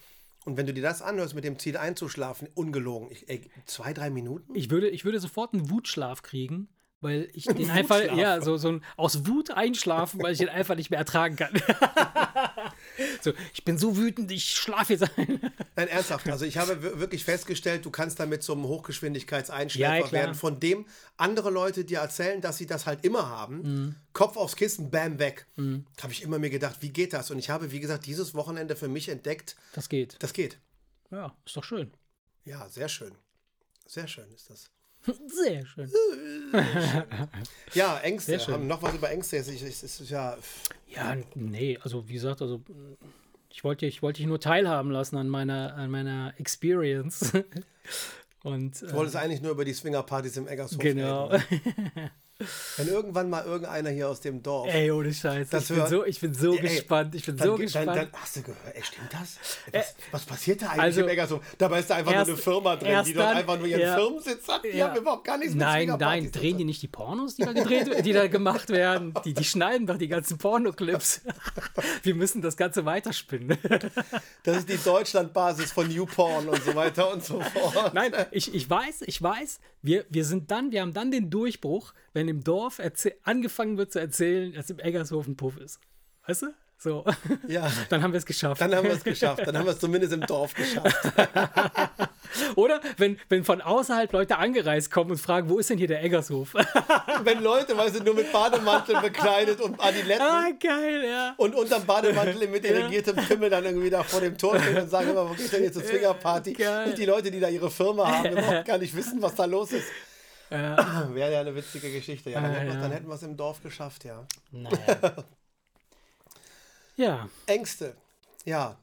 Und wenn du dir das anhörst mit dem Ziel einzuschlafen, ungelogen, ich, ey, zwei, drei Minuten? Ich würde, ich würde sofort einen Wutschlaf kriegen, weil ich den einfach, ja, so, so ein aus Wut einschlafen, weil ich den einfach nicht mehr ertragen kann. so, ich bin so wütend, ich schlafe jetzt ein. Nein, ernsthaft. Also ich habe wir- wirklich festgestellt, du kannst damit zum Hochgeschwindigkeitseinschläfer Ja, werden, von dem andere Leute dir erzählen, dass sie das halt immer haben. Mhm. Kopf aufs Kissen, bam, weg. Habe ich immer mir gedacht, wie geht das? Und ich habe, wie gesagt, dieses Wochenende für mich entdeckt, Das geht. das geht. Ja, ist doch schön. Ja, sehr schön. Sehr schön ist das. Sehr schön. Ja, Ängste. Sehr schön. Haben noch was über Ängste? Ist, es ist ja. Ja, nee, also wie gesagt, also ich wollte ich wollte dich nur teilhaben lassen an meiner an meiner Experience. Und Ich äh, wollte es eigentlich nur über die Swingerpartys im Eggershof genau. Wenn irgendwann mal irgendeiner hier aus dem Dorf. Ey, ohne Scheiß. Das ich, bin hört- so, ich bin so Ey, gespannt. Ich bin Dann, so dann, gespannt. dann hast du gehört, ey, stimmt das? Was, was passiert da eigentlich also, im Eggershof? Dabei ist da einfach erst- nur eine Firma drin, die dort dann- einfach nur ihren ja. Firmensitz hat. Die Ja. haben überhaupt gar nichts mit Nein, Swingerpartys nein, zu drehen die nicht die Pornos, die da gedreht, die da gemacht werden? Die, die schneiden doch die ganzen Pornoclips. Wir müssen das Ganze weiterspinnen. Das ist die Deutschlandbasis von Newporn und so weiter und so fort. Nein, ich, ich weiß, ich weiß, wir, wir sind dann, wir haben dann den Durchbruch, wenn im Dorf angefangen wird zu erzählen, dass im Eggershof ein Puff ist. Weißt du? So. Ja. Dann haben wir es geschafft. Dann haben wir es geschafft. Dann haben wir es zumindest im Dorf geschafft. Oder wenn, wenn von außerhalb Leute angereist kommen und fragen, wo ist denn hier der Eggershof? Wenn Leute, weißt du, nur mit Bademantel bekleidet und Adiletten ah, geil, ja. und unterm Bademantel mit irrigiertem Pimmel dann irgendwie da vor dem Tor stehen und sagen immer, wo geht denn jetzt zur Swingerparty? Geil. Und die Leute, die da ihre Firma haben, überhaupt gar nicht wissen, was da los ist. Wäre ja eine witzige Geschichte. Ja, dann, Ah, hätten, wir, ja. hätten wir es im Dorf geschafft, ja. Naja. ja, Ängste. Ja.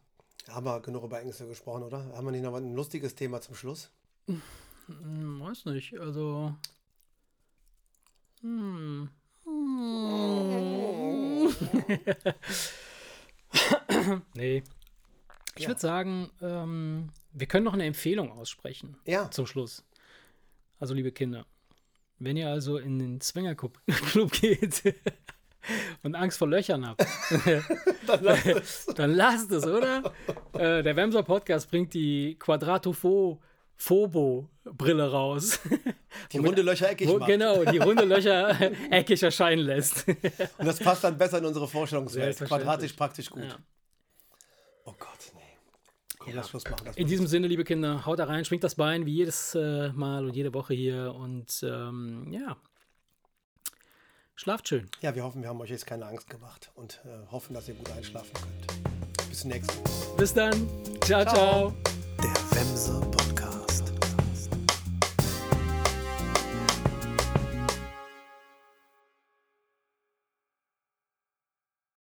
Haben wir genug über Ängste gesprochen, oder? Haben wir nicht noch ein lustiges Thema zum Schluss? hm, weiß nicht, also. Hm. nee. Ich Ja. würde sagen, ähm, wir können noch eine Empfehlung aussprechen Ja. zum Schluss. Also, liebe Kinder, wenn ihr also in den Swingerclub Club geht und Angst vor Löchern habt, Dann lasst es. dann lasst es, oder? äh, der Wemser Podcast bringt die Quadratopho Phobo Brille raus. Die runde Löcher eckig Wo, macht. genau, die runde Löcher eckig erscheinen lässt. Und das passt dann besser in unsere Vorstellungswelt. Quadratisch praktisch gut. Ja. Oh Gott, nee. Komm, lass Schluss machen. In diesem Sinne, liebe Kinder, haut da rein, schwingt das Bein wie jedes äh, Mal und jede Woche hier und ähm, ja, schlaft schön. ja, wir hoffen, wir haben euch jetzt keine Angst gemacht und äh, hoffen, dass ihr gut einschlafen könnt. Bis zum nächsten Mal. Bis dann. ciao. ciao. Der Wemse